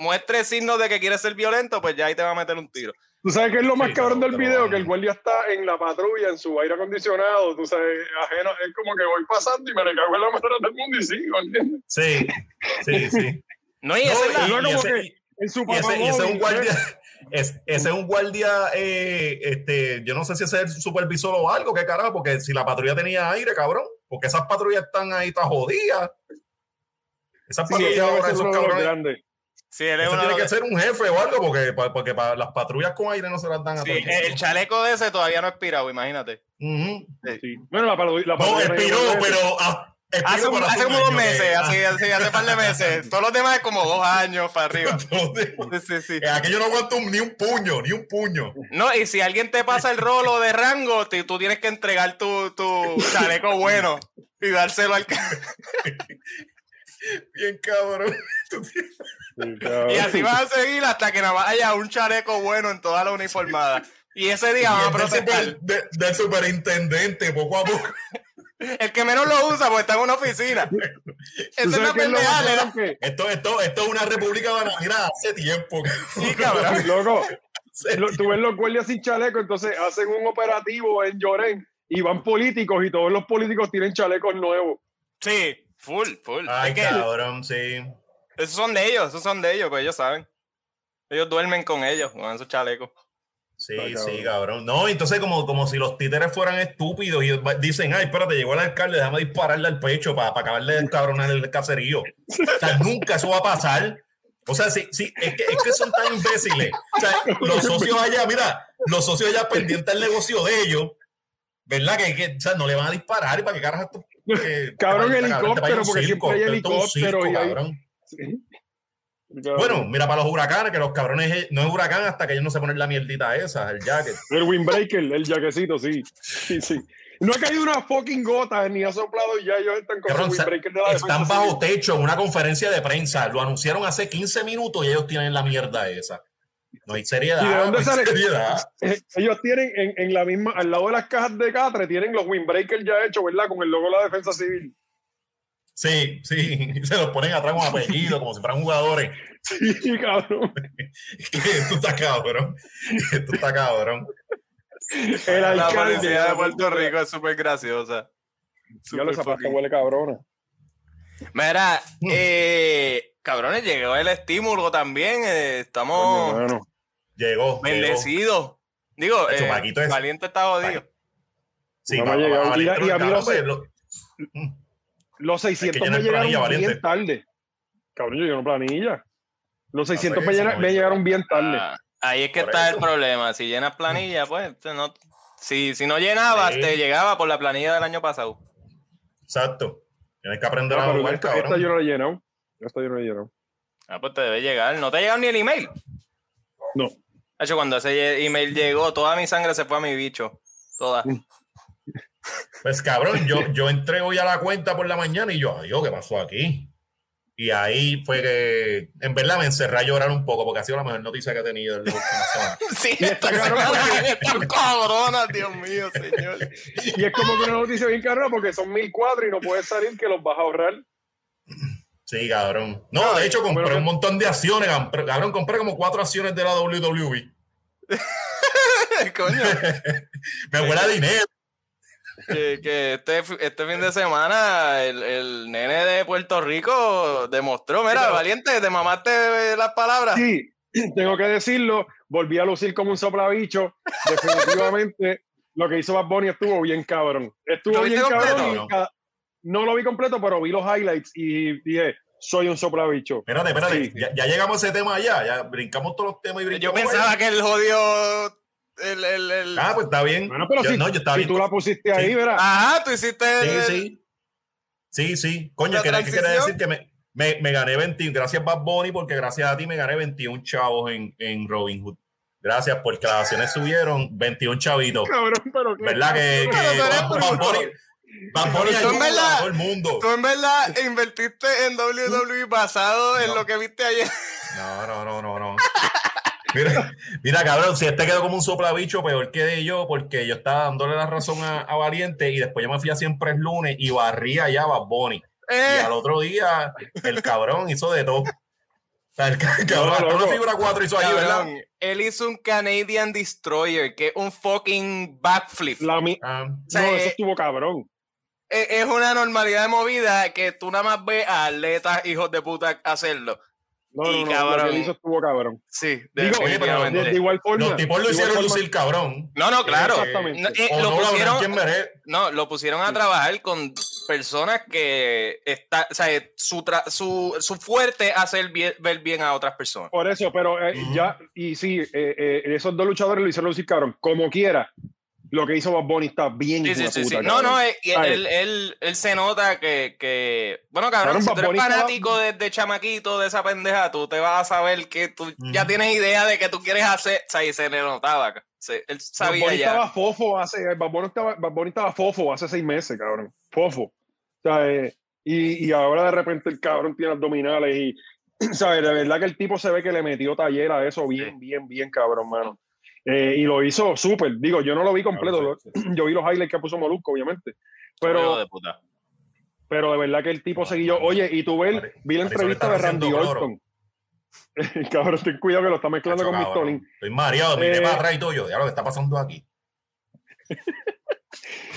muestres signos de que quieres ser violento, pues ya ahí te va a meter un tiro. Tú sabes que es lo más Sí, cabrón del video, que el guardia está en la patrulla, en su aire acondicionado, tú sabes, ajeno, es como que voy pasando y me le cago en la madre del mundo y sigo, ¿entiendes? Sí, sí, sí. No, y No, ese- que en su Y ese, papá y ese es un guardia, ese es un guardia, eh, este, yo no sé si ese es el supervisor o algo, qué carajo, porque si la patrulla tenía aire, cabrón, porque esas patrullas están ahí, están jodidas. Esas patrullas ahora, esos cabrones. Sí, él es ese uno tiene de que ser un jefe o algo, porque, porque para las patrullas con aire no se las dan a Sí, el chaleco de ese todavía no ha expirado, imagínate. Ujú. Sí. Bueno, la, la No, expiró, pero ah, expiró Hace, un- hace como dos que- meses, así, así, hace un par de meses. Todos los demás es como dos años para arriba. Sí, sí. Eh, Aquello no aguanta un- ni un puño, ni un puño. No, y si alguien te pasa el rolo de rango, te- tú tienes que entregar tu, tu chaleco bueno y dárselo al Bien cabrón. Y así vas a seguir hasta que nada más haya un chaleco bueno en toda la uniformada. Y ese día van a del, protestar. del superintendente, poco a poco. El que menos lo usa porque está en una oficina. ¿Tú Esa es más pendeja, que- Esto, esto, esto es una república bananera hace tiempo. Sí, cabrón. Loco, lo- tú ves los guardias sin chaleco, entonces hacen un operativo en Llorén y van políticos y todos los políticos tienen chalecos nuevos. Sí, full, full. Ay, es que cabrón, sí. Esos son de ellos, esos son de ellos, pues ellos saben. Ellos duermen con ellos, con esos chalecos. Sí, Ay, cabrón. sí, cabrón. No, entonces como, como si los títeres fueran estúpidos y dicen, ay, espérate, llegó el alcalde, déjame dispararle al pecho para acabarle de cabronar el caserío. O sea, nunca eso va a pasar. O sea, sí, sí, es que, es que son tan imbéciles. O sea, los socios allá, mira, los socios allá pendientes del negocio de ellos, ¿verdad? Que, que, o sea, no le van a disparar y para qué carajo esto. que- Cabrón, para- para- helicóptero, para porque circo. siempre hay helicóptero circo, y hay- cabrón. Sí. Bueno, mira para los huracanes, que los cabrones eh, no es huracán hasta que ellos no se ponen la mierdita esa, el jacket. El windbreaker, el jaquecito, sí. Sí, sí. No ha caído una fucking gota ni ha soplado y ya ellos están con Cabrón, el windbreaker de la están defensa bajo civil. techo en una conferencia de prensa. Lo anunciaron hace 15 minutos y ellos tienen la mierda esa. No hay seriedad. ¿Y de dónde no sale? seriedad. Eh, Ellos tienen en, en la misma, al lado de las cajas de Catre, tienen los windbreakers ya hechos, ¿verdad? Con el logo de la defensa civil. Sí, sí. Se los ponen atrás con apellido, como si fueran jugadores. Sí, cabrón. Esto está cabrón. Esto está cabrón. El La policía de Puerto Rico es súper graciosa. Ya Súper lo zapato fucking- huele cabrona. Mira, eh, cabrones, llegó el estímulo también. eh, estamos mano. Llegó. llegó. bendecidos. Digo, eh, Paquito es- Valiente está jodido. Sí, No va- va- va- Y- y a mí sé. lo- Los 600 llenar me llegaron bien valiente. tarde. Cabrón, yo lleno planilla. Los sé 600 que me, llegaron- no me llegaron bien tarde. Ah, ahí es que Por está eso. el problema. Si llenas planilla, pues no, si, si no llenabas, Sí. te llegaba por la planilla del año pasado. Exacto. Tienes que aprender No, a jugar, esta, esta cabrón. yo no la he llenado. Esta yo no la he llenado. Ah, pues te debe llegar. No te ha llegado ni el email. No. De hecho, cuando ese email llegó, toda mi sangre se fue a mi bicho. Toda. Pues cabrón, yo, yo entré hoy a la cuenta por la mañana y yo, adiós, ¿qué pasó aquí? Y ahí fue que, en verdad, me encerré a llorar un poco porque ha sido la mejor noticia que he tenido en la última semana. Sí, esta está cabrón semana están cabronas, Dios mío, señor. Y es como que una noticia bien cargada porque son 1004 y no puedes salir que los vas a ahorrar. Sí, cabrón. No, de hecho, compré Pero- un montón de acciones, cabrón, cabrón, compré como cuatro acciones de la WWE. Coño, Me huele a dinero. Que, que este, este fin de semana el, el nene de Puerto Rico demostró, mira, pero- valiente, te mamaste las palabras. Sí, tengo que decirlo. Volví a lucir como un soplabicho. Definitivamente, lo que hizo Bad Bunny estuvo bien cabrón. Estuvo ¿Lo bien cabrón. no? lo vi completo, pero vi los highlights y dije, soy un soplabicho. Espérate, espérate. Sí. Ya, ya llegamos a ese tema allá. Ya brincamos todos los temas y Yo brincamos. pensaba allá. que el jodió el, el, el- Ah, pues está bien. Bueno, pero Yo- si, no, yo estaba si bien. tú la pusiste ahí, Sí. verás. Ajá, tú hiciste Sí, el- sí. Sí, sí. Coño, ¿qué, qué quiere transición. decir? Que me, me, me gané 20. Gracias, Bad Bunny, porque gracias a ti me gané 21 chavos en, en Robin Hood. Gracias, porque las acciones subieron 21 chavitos. Cabrón, pero que. ¿Verdad? Que, que Bad. Bunny, tú en verdad- todo el mundo. Tú en verdad invertiste en WWE basado en lo que viste ayer. No, no, no, no, no. Mira, mira, cabrón, si este quedó como un soplabicho, peor que yo, porque yo estaba dándole la razón a, a Valiente y después yo me fui a siempre el lunes y barría ya a Bad Bunny. Y Eh, al otro día, el cabrón hizo de todo. O sea, el ca- cabrón, No, loco. una figura 4 hizo ahí, ¿verdad? cabrón, él hizo un Canadian Destroyer, que es un fucking backflip. La mi- Ah, no, sea, eso eh, estuvo cabrón. Es es una normalidad de movida que tú nada más ves a atletas hijos de puta hacerlo. No, y no, no, lo cabrón. que hizo estuvo cabrón. Sí, Digo, oye, pero de, de igual forma. los tipos lo hicieron forma- lucir cabrón. No, no, claro. Exactamente. No, eh, lo pusieron, no, lo pusieron a trabajar con personas que está, o sea, su, tra- su, su fuerte hacer bien- ver bien a otras personas. Por eso, pero eh, Ujú. ya, y sí, eh, eh, esos dos luchadores lo hicieron lucir cabrón. Como quiera, lo que hizo Bad Bunny está bien. Sí, sí, sí, puta, No, no, eh, y Ay. él, él, él se nota que, que bueno, cabrón, Cabrón, si tú eres Bunny estaba- fanático desde chamaquito de esa pendeja, tú te vas a saber que tú ya Ujú. tienes idea de que tú quieres hacer, o sea, y se le notaba, se- él Bad sabía Bunny ya. estaba fofo hace, Bad Bunny estaba, Bad Bunny estaba fofo hace seis meses, cabrón. Fofo. O sea, eh, y, y ahora de repente el cabrón tiene abdominales y, ¿sabes? De verdad que el tipo se ve que le metió taller a eso bien, bien, bien, cabrón, mano. Eh, y lo hizo súper. Digo, yo no lo vi completo. Claro, lo- yo vi los highlights que puso Molusco, obviamente. Pero, de puta. pero de verdad que el tipo seguía. Oye, y tú ves, vi la entrevista de Randy. Orton. cabrón, ten cuidado que lo está mezclando con Cabrón. Estoy mareado, miré Eh, para atrás y todo. Yo, ya lo que está pasando aquí.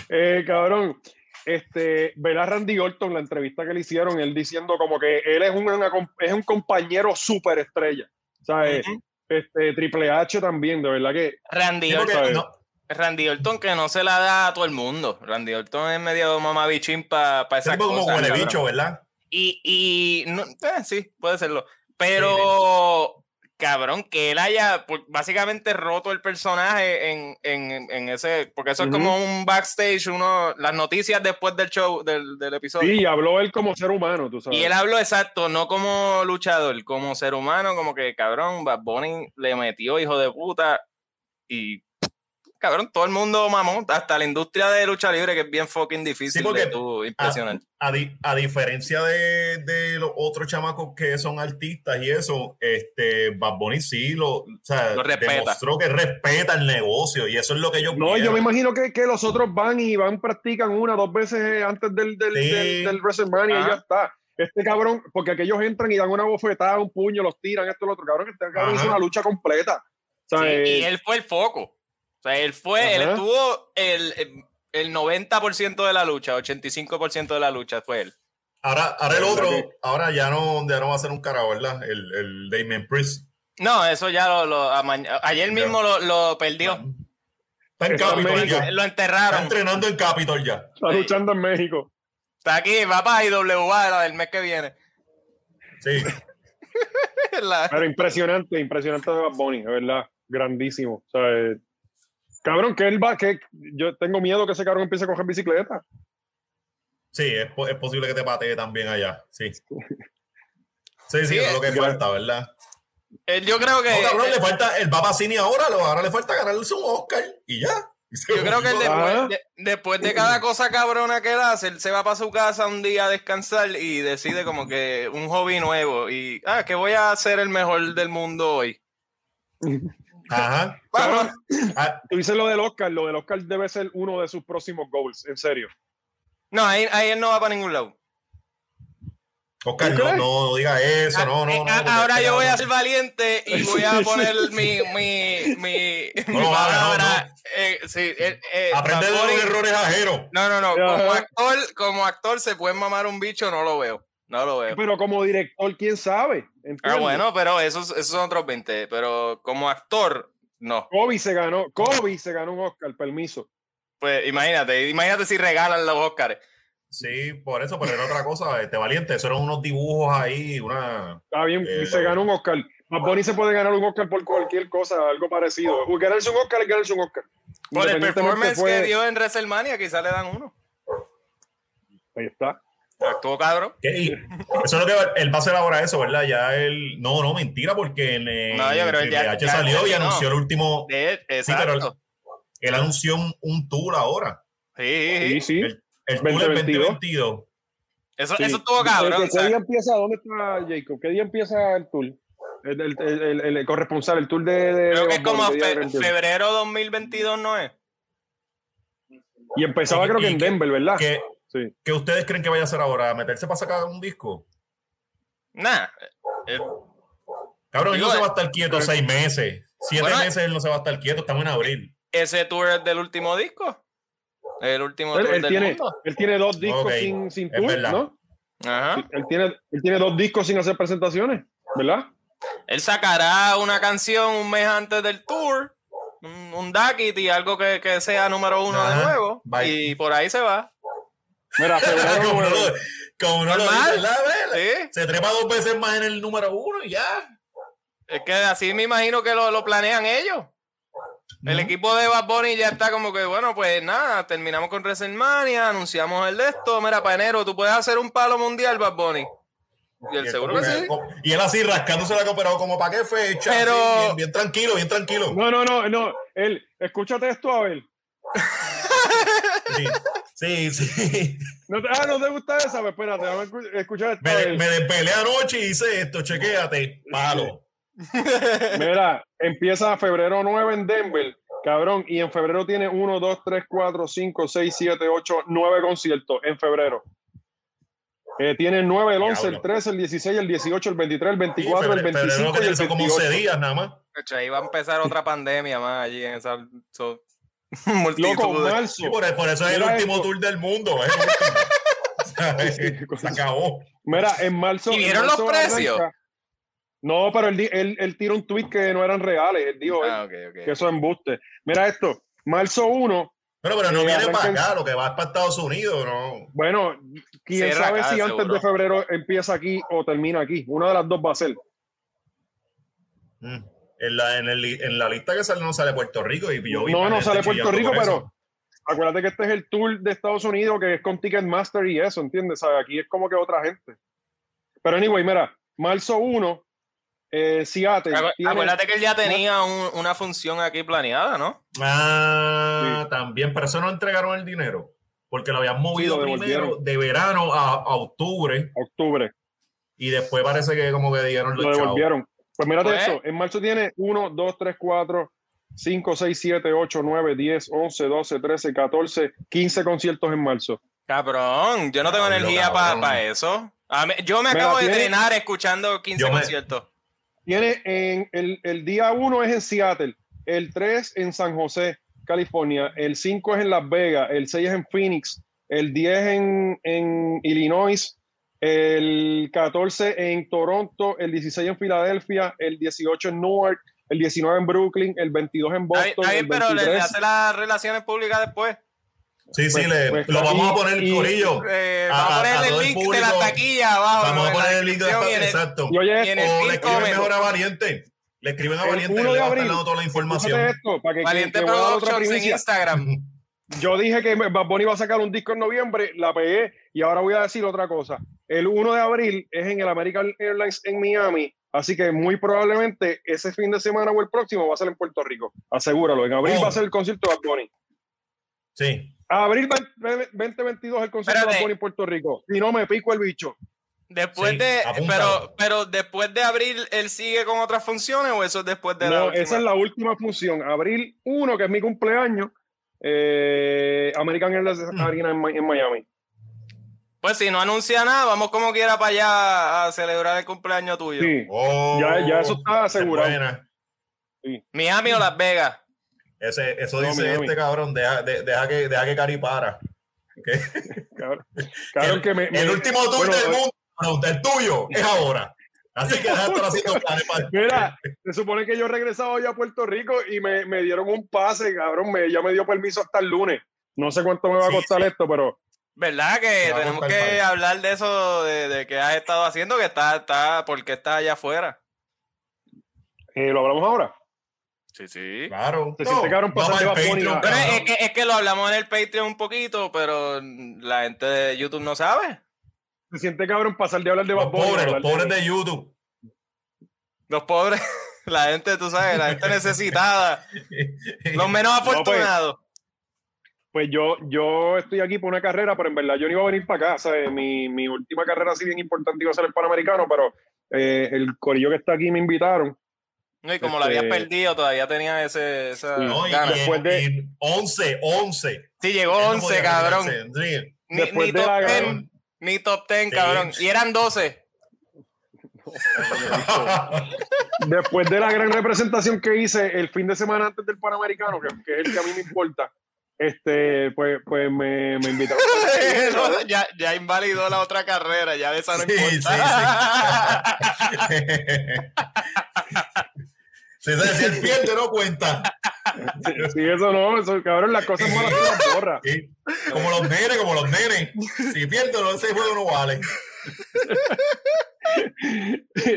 Eh, cabrón, este, ver a Randy Orton, la entrevista que le hicieron, él diciendo como que él es un, una es un compañero súper estrella. ¿Sabes? Ujú. Este, Triple H también, de verdad que. Randy Orton, Randy Orton que no se la da a todo el mundo. Randy Orton es medio mamabichín para pa esas tipo como huele bicho, ¿verdad? Y, y no, eh, sí, puede serlo. Pero, cabrón, que él haya pues, básicamente roto el personaje en, en, en ese, porque eso es como un backstage, uno, las noticias después del show, del, del episodio. Sí, habló él como ser humano, tú sabes. Y él habló exacto, no como luchador, como ser humano, como que cabrón, Bad Bunny le metió hijo de puta y cabrón, todo el mundo mamó, hasta la industria de lucha libre que es bien fucking difícil porque de tú impresionar. A, di- a diferencia de, de los otros chamacos que son artistas y eso, este Bad Bunny sí lo, o sea, Lo respeta. demostró que respeta el negocio y eso es lo que yo No, quiero. yo me imagino que, que los otros van y van, practican una, dos veces antes del, del, Sí. del, del WrestleMania y Ajá. ya está. Este cabrón, porque aquellos entran y dan una bofetada, un puño, los tiran, esto, lo otro. Cabrón, este cabrón Ajá. hizo una lucha completa. O sea, Sí, y él fue el foco. O sea, él fue, él estuvo el, el 90% de la lucha, 85% de la lucha fue él. Ahora, ahora el ¿Verdad otro, ahora ya no, ya no va a ser un carajo, ¿verdad? El, el Damien Priest. No, eso ya lo, lo- ayer mismo lo, lo perdió. Está en Está en Capitol ya. Lo Está enterraron. entrenando en Capitol ya. está luchando en México. Está aquí, va para IWA del mes que viene. Sí. La- Pero impresionante, impresionante de Bad Bunny, de verdad. Grandísimo. O sea, eh, cabrón, que él va, que yo tengo miedo que ese cabrón empiece a coger bicicleta. Sí, es, es posible que te patee también allá. Sí. Sí, sí, es lo que ya. falta, ¿verdad? él- yo creo que. No, cabrón, le falta el Baba Cine ahora, lo- ahora le falta ganarse un Oscar y ya. Yo creo que él después, de, después de cada cosa cabrona que él hace, él se va para su casa un día a descansar y decide como que un hobby nuevo. Y, ah, que voy a ser el mejor del mundo hoy. Ajá. Vamos. Ah, Tú dices lo del Oscar, lo del Oscar debe ser uno de sus próximos goals, en serio. No, ahí, ahí él no va para ningún lado. Oscar, ¿Tú no, no, no diga eso, no, no, no. ahora yo voy a ser valiente y voy a poner mi, mi, mi, mi No, no, palabra. eh, sí, eh, eh, Aprende de los errores ajenos. No, no, no. Como actor, como actor se puede mamar un bicho, no lo veo. No lo veo. Pero como director, quién sabe. Ah, bueno, pero esos, esos son otros 20. Pero como actor, no. Kobe se ganó, Kobe se ganó un Oscar, permiso. Pues imagínate, imagínate si regalan los Oscars. Sí, por eso, pero era otra cosa, este valiente, eso eran unos dibujos ahí, una. Está bien, Eh, y se ganó un Oscar. Bad Bunny se puede ganar un Oscar por cualquier cosa, algo parecido. O Ganarse un Oscar es ganarse un Oscar. Por el performance fue- que dio en WrestleMania, quizá le dan uno. Ahí está. Actuó cabrón. Eso es lo que él va a hacer ahora eso, ¿verdad? Ya él. No, no, mentira, porque en, en No, yo creo que ya- ya salió y anunció el último. De- pero exacto. Él anunció un, un tour ahora. Sí, sí, Sí, sí. sí. El, el tour del 2022. 2022. Eso, Sí. eso estuvo ¿Qué- cabrón. ¿Qué, o sea, día empieza? ¿Dónde está Jacob? ¿Qué día empieza el tour? El, el, el, el- el corresponsal, el tour de. de creo que es como ¿qué día fe- febrero 2022, ¿no es? Y empezaba, Y- creo que en que- Denver, ¿verdad? ¿Qué, Sí. qué ustedes creen que vaya a hacer ahora? ¿Meterse para sacar un disco? Nah. eh, Cabrón, él no se va a estar quieto pero- seis meses. Siete Bueno, meses él no se va a estar quieto, estamos en abril. ese tour es del último disco. El último Él, tour él del tiene, mundo. él tiene dos discos sin, sin tour. ¿no? Ajá. Él tiene, él tiene dos discos sin hacer presentaciones, ¿verdad? Él sacará una canción un mes antes del tour, un, un Duckity, algo que, que sea número uno de nuevo, bye. y por ahí se va. Mira, febrero como no, lo- como no lo dice, Sí, Se trepa dos veces más en el número uno y ya. es que así me imagino que lo, lo planean ellos. El Ujú. equipo de Bad Bunny ya está como que, bueno, pues nada, terminamos con WrestleMania, anunciamos el de esto, mira, para enero, tú puedes hacer un palo mundial, Bad Bunny. Y él seguro que sí. Y él así rascándose la pero como para qué fecha. Pero- así, bien, bien tranquilo, bien tranquilo. No, no, no, no. Él, escúchate esto, a ver. Sí, sí. sí. No te, ah, no te gusta esa, pues espérate, déjame escu- escuchar esto. Me, de- me despelé anoche y hice esto, chequéate. Palo. Mira, empieza febrero 9 en Denver, cabrón, y en febrero tiene 1, 2, 3, 4, 5, 6, 7, 8, 9 conciertos en febrero. Eh, tiene el 9, el 11, el Diablo. 13, el 16, el 18, el 23, el Sí, 24, el febrero, febrero 25 que y el como 11 28. días nada más. Hecho, ahí va a empezar otra pandemia más allí en esa so- Loco, marzo. Por, por eso es el último esto. tour del mundo. último. Se acabó. Mira, en marzo. ¿Y vieron marzo los precios? arranca- No, pero él, él, él tira un tweet que no eran reales. Él dijo Ah, ok, que ok. eso es embuste. Mira esto, marzo 1. Pero, pero no Eh, viene para acá, lo que va es para Estados Unidos, ¿no? Bueno, quién Cierra sabe acá, si antes seguro. de febrero empieza aquí o termina aquí. Una de las dos va a ser. Mm. En la, en, el, en la lista que sale no sale Puerto Rico y yo No, no sale Puerto Rico, pero acuérdate que este es el tour de Estados Unidos que es con Ticketmaster y eso, ¿entiendes? ¿Sabes? Aquí es como que otra gente. Pero anyway, mira, marzo 1, eh, Seattle. Acu- tiene- Acuérdate que él ya tenía un- una función aquí planeada, ¿no? Ah, también, pero eso no entregaron el dinero. Porque lo habían movido lo primero devolvieron. de verano a, a octubre octubre. y después parece que como que dieron Lo chavos. Pues mírate Pues- esto, en marzo tiene 1, 2, 3, 4, 5, 6, 7, 8, 9, 10, 11, 12, 13, 14, 15 conciertos en marzo. Cabrón, yo no tengo Diablo, energía para cabrón. eso. A mí- yo me Mira, acabo de tiene- entrenar escuchando 15 Yo me- conciertos. Tiene en el, el día 1 es en Seattle, el 3 en San José, California, el 5 es en Las Vegas, el 6 es en Phoenix, el 10 en, en Illinois, el 14 en Toronto, el 16 en Filadelfia, el 18 en Newark, el 19 en Brooklyn, el 22 en Boston, está bien, el pero le, le 23 hace las relaciones públicas después. Sí, sí, Pues- le- pues lo vamos y- a poner y- corillo. Eh, A- vamos a poner a el todo el link de la público. taquilla abajo. Vamos a la poner el link de y en el- exacto. Y oye, y O le escriben comment. mejor a Valiente. Le escriben a Valiente, 1 le de va a estar dando toda la información. Esto, para que, que- Valiente que otra Productions en. Instagram. Yo dije que Bad Bunny iba a sacar un disco en noviembre, la pegué y ahora voy a decir otra cosa. El 1 de abril es en el American Airlines en Miami, así que muy probablemente ese fin de semana o el próximo va a ser en Puerto Rico. Asegúralo, en abril Oh. va a ser el concierto de Bad Bunny. Sí. Abril 20- 2022 el concierto de Bad. Bunny en Puerto Rico. Si no, me pico el bicho. Después Sí, de, pero, pero después de abril, ¿él sigue con otras funciones o eso es después de la No, última? esa es la última función. Abril 1, que es mi cumpleaños, eh, American Airlines Mm. Arena en, Mi- en Miami. Pues si no anuncia nada, vamos como quiera para allá a celebrar el cumpleaños tuyo. Sí. Oh, Ya- ya eso está asegurado. buena. Miami o Las Vegas. Ese, eso No, dice Miami. este cabrón, deja, de- deja que, deja que Cari para. ¿Qué? Cabrón, cabrón, el, que me, el me- último tour bueno, del mundo, cabrón, el tuyo, es ahora. Así que deja de estar haciendo planes para Mira, se supone que yo regresaba hoy a Puerto Rico y me, me dieron un pase, cabrón. Me, ya me dio permiso hasta el lunes. No sé cuánto me va a Sí, costar esto, pero ¿Verdad que tenemos que hablar de eso, de, de que has estado haciendo, que está, está, porque está allá afuera? eh, lo hablamos ahora. Sí, sí. Claro. Se siente cabrón Patreon, cabrón. es, que, es que lo hablamos en el Patreon un poquito, pero la gente de YouTube no sabe. Se siente cabrón pasar de hablar de Los Bad Bunny a pobres, los pobres de YouTube. Los pobres, la gente, tú sabes, la gente necesitada, los menos pues. afortunados. Pues yo, yo estoy aquí por una carrera, pero en verdad yo no iba a venir para acá. ¿sabes? Mi, mi última carrera así bien importante iba a ser el Panamericano, pero eh, el corillo que está aquí me invitaron. No, y como lo habías Este- perdido, todavía tenía ese, esa No, y, Después de- y 11, 11. Sí, llegó Él no 11, podía cabrón. Ni, Después ni de la 10, gran- ni top 10, Sí. cabrón. Y eran 12. Después de la gran representación que hice el fin de semana antes del Panamericano, que, que es el que a mí me importa, este, pues, pues me, me invitaron. No, ya, ya invalidó la otra carrera, ya de esa no Sí, sí, importa. Si si él pierde, no cuenta. Sí, eso no, eso, cabrón, las cosas malas se las borra. Sí. Como los nenes, como los nenes. Si pierde, no, ese juego no vale.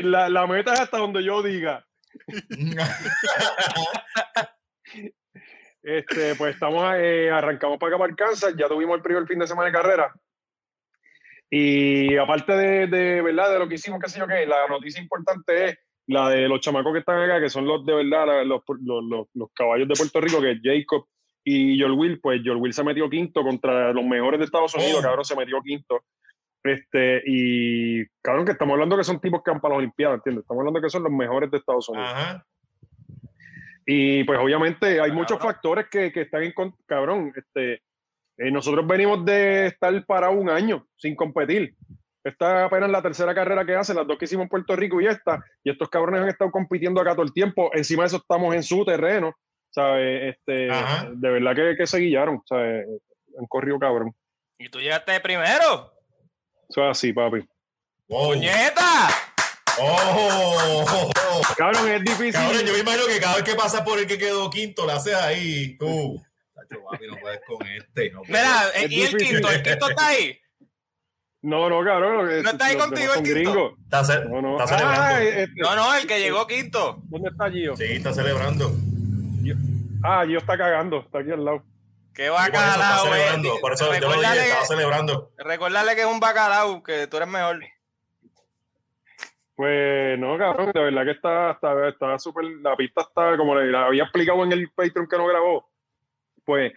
La, la meta es hasta donde yo diga. Este, pues estamos, eh, arrancamos para acá para Kansas, ya tuvimos el primer fin de semana de carrera. Y aparte de, de verdad, de lo que hicimos, qué sé yo qué, la noticia importante es la de los chamacos que están acá, que son los de verdad, los, los, los, los caballos de Puerto Rico, que es Jacob y Joel Will, pues Joel Will se metió quinto contra los mejores de Estados Unidos, Oh. cabrón, se metió quinto. Este, y cabrón, que estamos hablando que son tipos que van para las Olimpiadas, ¿entiendes? Estamos hablando que son los mejores de Estados Unidos. Ajá. Y pues obviamente hay muchos cabrón. factores que, que están en cabrón. Este, eh, nosotros venimos de estar para un año sin competir. Esta es apenas la tercera carrera que hacen, las dos que hicimos en Puerto Rico y esta. Y estos cabrones han estado compitiendo acá todo el tiempo. Encima de eso estamos en su terreno. ¿sabes? Este, Ajá. de verdad que, que se guillaron. ¿sabes? Han corrido cabrón. y tú llegaste de primero. Eso es así, papi. Wow. ¡Puñeta! Oh. Cabrón, es difícil. Cabrón, yo me imagino que cada vez que pasa por el que quedó quinto, le haces ahí. Tú. Tacho, papi, no puedes con este. no puedes. Mira, Es y el quinto, el quinto está ahí. No, no, cabrón. ¿No está ahí los contigo el quinto? Está, ce- No, no. está Ah, celebrando. este, No, no, el que llegó quinto. ¿Dónde está Gio? Sí, está celebrando. Ah, Gio está cagando, está aquí al lado. Qué Sí, por eso está bacalao, eh. celebrando. Por eso yo lo dije, estaba celebrando. Recordarle que es un bacalao, que tú eres mejor. Pues no, cabrón, de verdad que está está está súper, la pista está, como le, la había explicado en el Patreon que no grabó, pues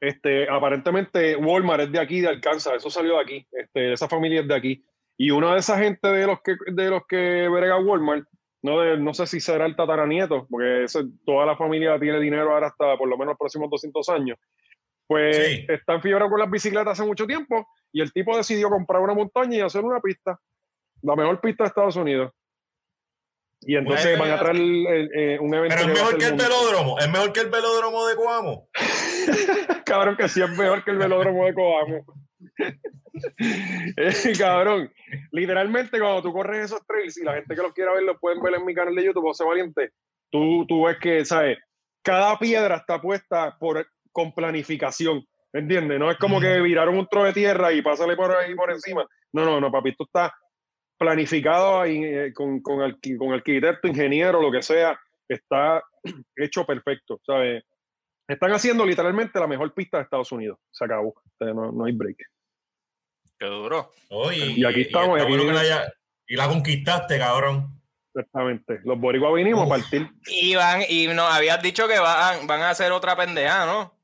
este, aparentemente Walmart es de aquí, de Alcanza, eso salió de aquí, este, esa familia es de aquí, y una de esa gente de los que, de los que brega Walmart, no, de- no sé si será el tataranieto, porque ese- toda la familia tiene dinero ahora hasta por lo menos los próximos 200 años, pues Sí. está enfiebrado con las bicicletas hace mucho tiempo, y el tipo decidió comprar una montaña y hacer una pista la mejor pista de Estados Unidos. Y entonces van a traer el- eh, un evento. Pero es mejor que el velódromo. Es mejor que el velódromo de Coamo. Cabrón, que sí es mejor que el velódromo de Coamo. Eh, cabrón, literalmente cuando tú corres esos trails y la gente que los quiera ver lo pueden ver en mi canal de YouTube, José Valiente, tú, tú ves que, ¿sabes? Cada piedra está puesta por, con planificación, ¿me entiendes? No es como que viraron un tro de tierra y pásale por ahí por encima. No, no, no, papi, esto está planificado ahí, eh, con, con, con arquitecto, ingeniero, lo que sea, está hecho perfecto, ¿sabes? Están haciendo literalmente la mejor pista de Estados Unidos. Se acabó. No, no hay break. Qué duro. Oh, Y aquí estamos, y aquí- bueno que la haya- y la conquistaste, cabrón. Exactamente. Los boricuas vinimos Uf. a partir. Y van, y nos habías dicho que van, van a hacer otra pendeja, ¿no?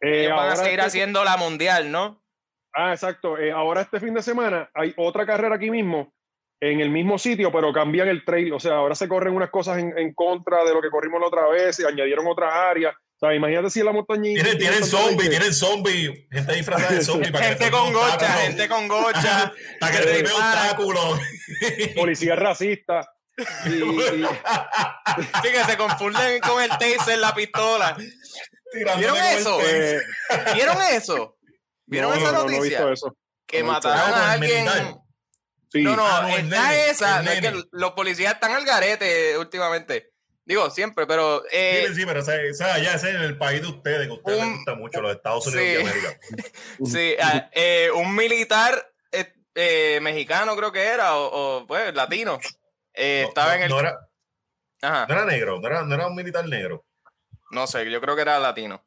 Eh, Ellos van a seguir este- haciendo la mundial, ¿no? Ah, exacto. Eh, ahora este fin de semana hay otra carrera aquí mismo, en el mismo sitio, pero cambian el trail. O sea, ahora se corren unas cosas en, en contra de lo que corrimos la otra vez y añadieron otras áreas. O sea, imagínate si la montaña... Tienen, tienen zombie, tienen zombie. Gente disfrazada de zombie. para que Gente te con gocha, gente con gocha. Para que te obstáculos. Policía racista. Y, y- Sí, que se confunden con el taser, la pistola. ¿Vieron eso? eh, ¿Vieron eso? ¿Vieron no, esa no, no, no he noticia? eso. que mataron a Ah, alguien. Sí. No, no, Ah, está nene, esa. es que los policías están al garete últimamente. Digo, siempre, pero. eh, Sí, sí, pero ese allá ese es en el país de ustedes, que a ustedes Un- les gusta mucho, los Estados Unidos Sí. de América. sí, ah, eh, un militar eh, eh, mexicano, creo que era, o, o, pues latino. No, estaba no, en el. no era, Ajá, no era negro, no era, no era un militar negro. no sé, yo creo que era latino.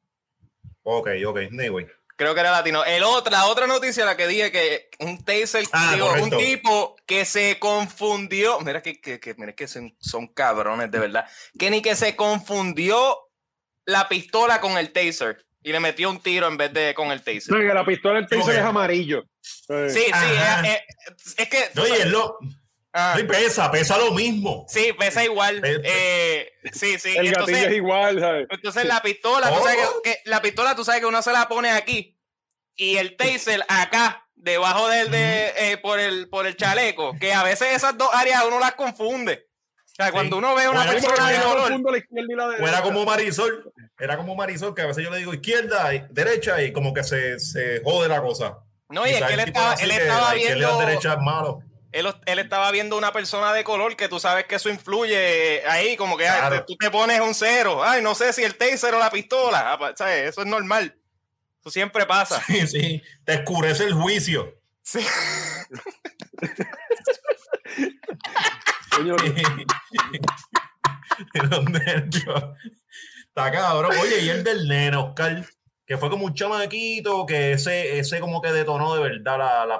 Ok, ok, anyway. Creo que era latino. El otra, la otra noticia, la que dije que un taser, Ah, digo, un tipo que se confundió. Mira que, que, que- mira que son, son cabrones, de verdad. Que ni que se confundió la pistola con el taser y le metió un tiro en vez de con el No, taser. que la pistola del taser es amarillo. Sí, sí, Ajá. eh, eh, es que. No, y es lo, Ah, y pesa, pesa lo mismo. sí, pesa igual. Pe- Eh, sí, sí. el gatillo Entonces, es igual, ¿sabes? Entonces la pistola, tú sabes que, que la pistola, tú sabes que uno se la pone aquí y el taser acá, debajo del de, eh, por el por el chaleco, que a veces esas dos áreas uno las confunde. O sea, cuando uno ve a una Sí, persona de color, confundo la izquierda y la O era como Marisol, era como Marisol, que a veces yo le digo izquierda, y derecha, y como que se, se jode la cosa. no, y es Quizás que él estaba, él que estaba y viendo, la derecha es malo. Él, él estaba viendo una persona de color que tú sabes que eso influye ahí, como que Claro. tú te pones un cero, ay, no sé si el taser o la pistola, Ah, pa- ¿sabes? Eso es normal. Eso siempre pasa. Sí, sí, te escurece el juicio. Sí. Nervios. Está cabrón. Oye, y el del nene, Oscar, que fue como un chamaquito, que ese, ese como que detonó de verdad la, la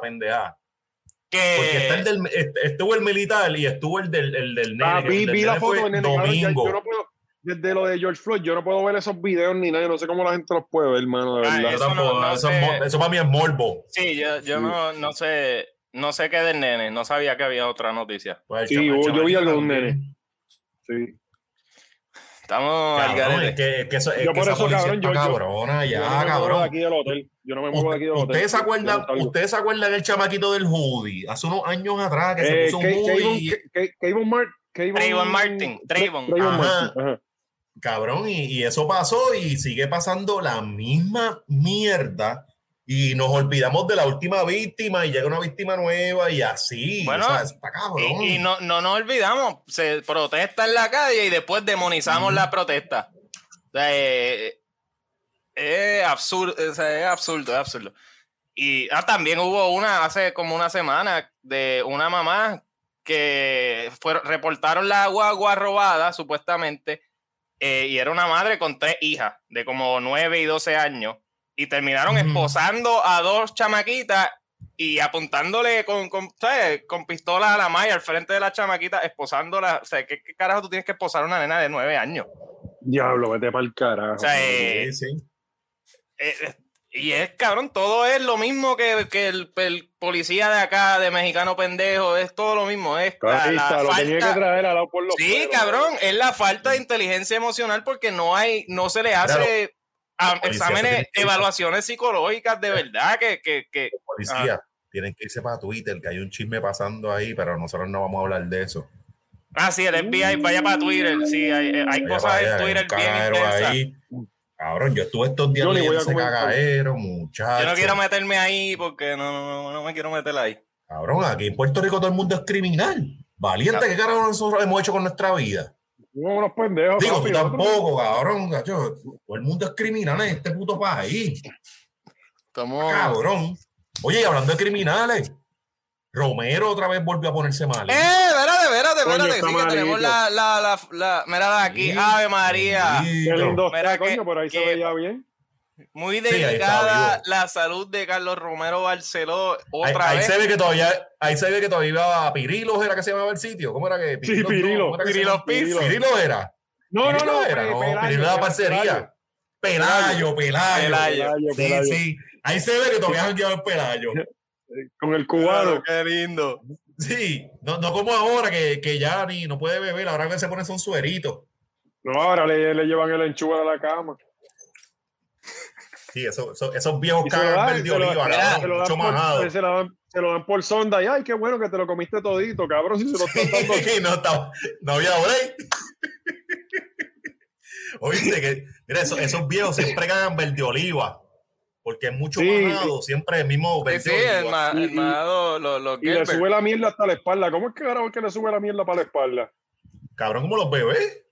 Porque está el del, estuvo el militar y estuvo el del, el del nene. Ah, vi, el del vi la foto fue de nene. Domingo. yo no puedo, desde lo de George Floyd, yo no puedo ver esos videos ni nada. yo No sé cómo la gente los puede ver, hermano, de Ah, verdad. Eso tampoco, no- no eso, es sé. mo- eso para mí es morbo. sí, yo, yo Sí. no, no sé, no sé qué del nene, no sabía que había otra noticia. Pues Sí, yo- yo vi algo de un también. nene. Sí. Estamos al Cabrón, garete. es que, es que eso, es Yo que por esa eso, cabrón, yo- yo- cabrona, yo ya, no me muevo de cabrón. aquí del hotel. Yo no me muevo de aquí del hotel. ¿Ustedes se Yo acuerdan, ustedes se acuerdan del chamaquito del hoodie? Hace unos años atrás que Eh, se puso un Ke- hoodie. Kayvon- y- Ke- Ke- Kayvon Mart- Kayvon- Trayvon Martin, Trayvon. Trayvon Ajá. Martin, ajá. Cabrón, y, y eso pasó y sigue pasando la misma mierda. Y nos olvidamos de la última víctima y llega una víctima nueva y así. Bueno, o sea, está cabrón. Y, y no, no nos olvidamos, se protesta en la calle y después demonizamos la protesta. O sea, eh, es absurdo, o sea, es absurdo, es absurdo. Y ah, también hubo una hace como una semana de una mamá que fueron, reportaron la guagua robada, supuestamente, eh, y era una madre con tres hijas de como 9 y 12 años, y terminaron esposando a dos chamaquitas y apuntándole con, con, ¿sabes? con pistola a la malla al frente de la chamaquita, esposándola. O sea, ¿qué, qué carajo tú tienes que esposar a una nena de 9 años? Diablo, vete para el carajo. O sea, eh, Sí, sí. eh, eh, y es cabrón, todo es lo mismo que, que el, el policía de acá, de mexicano pendejo, es todo lo mismo. Es la- la Racista, lo tenía que traer al lado por los Sí, pelos. cabrón, es la falta de inteligencia emocional porque no hay, no se le hace a- policía se exámenes, evaluaciones psicológicas de verdad que, que, que Policía, tienen que irse para Twitter, que hay un chisme pasando ahí, pero nosotros no vamos a hablar de eso. ah sí, el FBI vaya para Twitter, sí, hay, hay cosas en Twitter bien cagadero intensas. ahí. Cabrón, yo estuve estos días leyendo ese cagadero, muchacho. Yo no quiero meterme ahí porque no, no, no, no me quiero meter ahí. Cabrón, aquí en Puerto Rico todo el mundo es criminal. Valiente, ¿qué carajo nosotros hemos hecho con nuestra vida? Somos unos pendejos. Digo, papi, tú tampoco, cabrón, gacho. Todo el mundo es criminal en este puto país. Estamos... Cabrón. Oye, y hablando de criminales, Romero otra vez volvió a ponerse mal. Eh, espérate, espérate, espérate, está sí que tenemos la, la, la, la, mira de aquí, Sí. Ave María. Sí, Qué lindo Mira está, que- coño, por ahí se veía bien. Muy ahí delicada la salud de Carlos Romero Barceló Ahí, otra ahí vez. se ve que todavía, ahí se ve que todavía iba a Pirilos, era que se llamaba el sitio. ¿Cómo era que? Sí, Pirilo. ¿cómo era que se Pirilos llamaba? Pizza. Pirilo era. No, no, Pirilo no. era, Pe- no, Pelayo, Pirilo era parcería. Pelayo, Pelayo. Pelayo. Pelayo, Sí, Pelayo. sí. Ahí se ve que todavía han llevado el Pelayo. Con el cubano. Qué lindo. Sí, no, no como ahora que, que ya ni no puede beber, ahora que se pone son sueritos. No, ahora le, le llevan el enchufe a la cama. Sí, eso, eso- esos viejos lo cagan se lo- oliva, cabrón, lo mucho majado. se, lo dan, se lo dan por sonda y ay, qué bueno que te lo comiste todito, cabrón. Si se lo están dando Sí, no, estaba- no había break. Oíste que, mira, esos, esos viejos siempre cagan verde oliva. Porque es mucho Sí, majado, siempre el mismo verde sí, el, oliva. ma- el y- manado, los los y le sube la mierda hasta la espalda. ¿Cómo es que carajo que le sube la mierda para la espalda? Cabrón, como los bebés.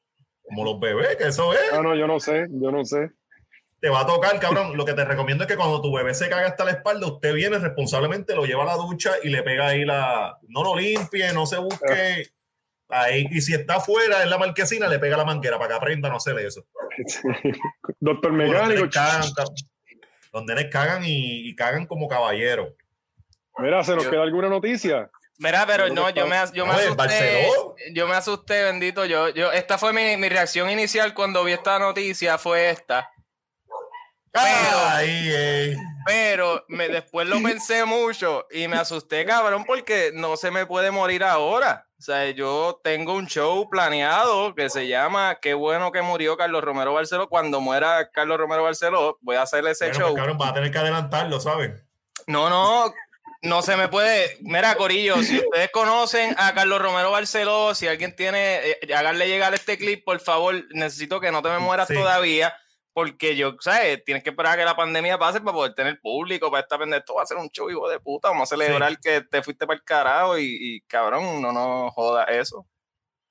Como los bebés, que eso es. Ah, no, yo no sé, yo no sé. Te va a tocar, cabrón. Lo que te recomiendo es que cuando tu bebé se caga hasta la espalda, usted viene responsablemente, lo lleva a la ducha y le pega ahí la. No lo limpie, no se busque. Ahí. Y si está afuera en la marquesina, le pega la manguera para que aprenda a no hacer eso. Doctor mecánico. Los nenes cagan y, y cagan como caballeros. Mira, ¿se nos Yo- queda alguna noticia? Mira, pero Yo no, yo me, yo me asusté. Barceló. Yo me asusté, bendito. Yo, yo, esta fue mi, mi reacción inicial cuando vi esta noticia, fue esta. Ay, ey. Pero me, después lo pensé mucho y me asusté, cabrón, porque no se me puede morir ahora. O sea, yo tengo un show planeado que se llama Qué bueno que murió Carlos Romero Barceló. Cuando muera Carlos Romero Barceló, voy a hacer ese Bueno, show. pues, cabrón, va a tener que adelantarlo, ¿sabes? No, no, no se me puede. Mira, Corillo, si ustedes conocen a Carlos Romero Barceló, si alguien tiene, eh, háganle llegar este clip, por favor. Necesito que no te me mueras Sí. todavía, porque yo, ¿sabes? Tienes que esperar a que la pandemia pase para poder tener público, para esta pendeja. Esto va a ser un show, hijo de puta. Vamos a celebrar que te fuiste para el carajo y, y, cabrón, no nos joda eso.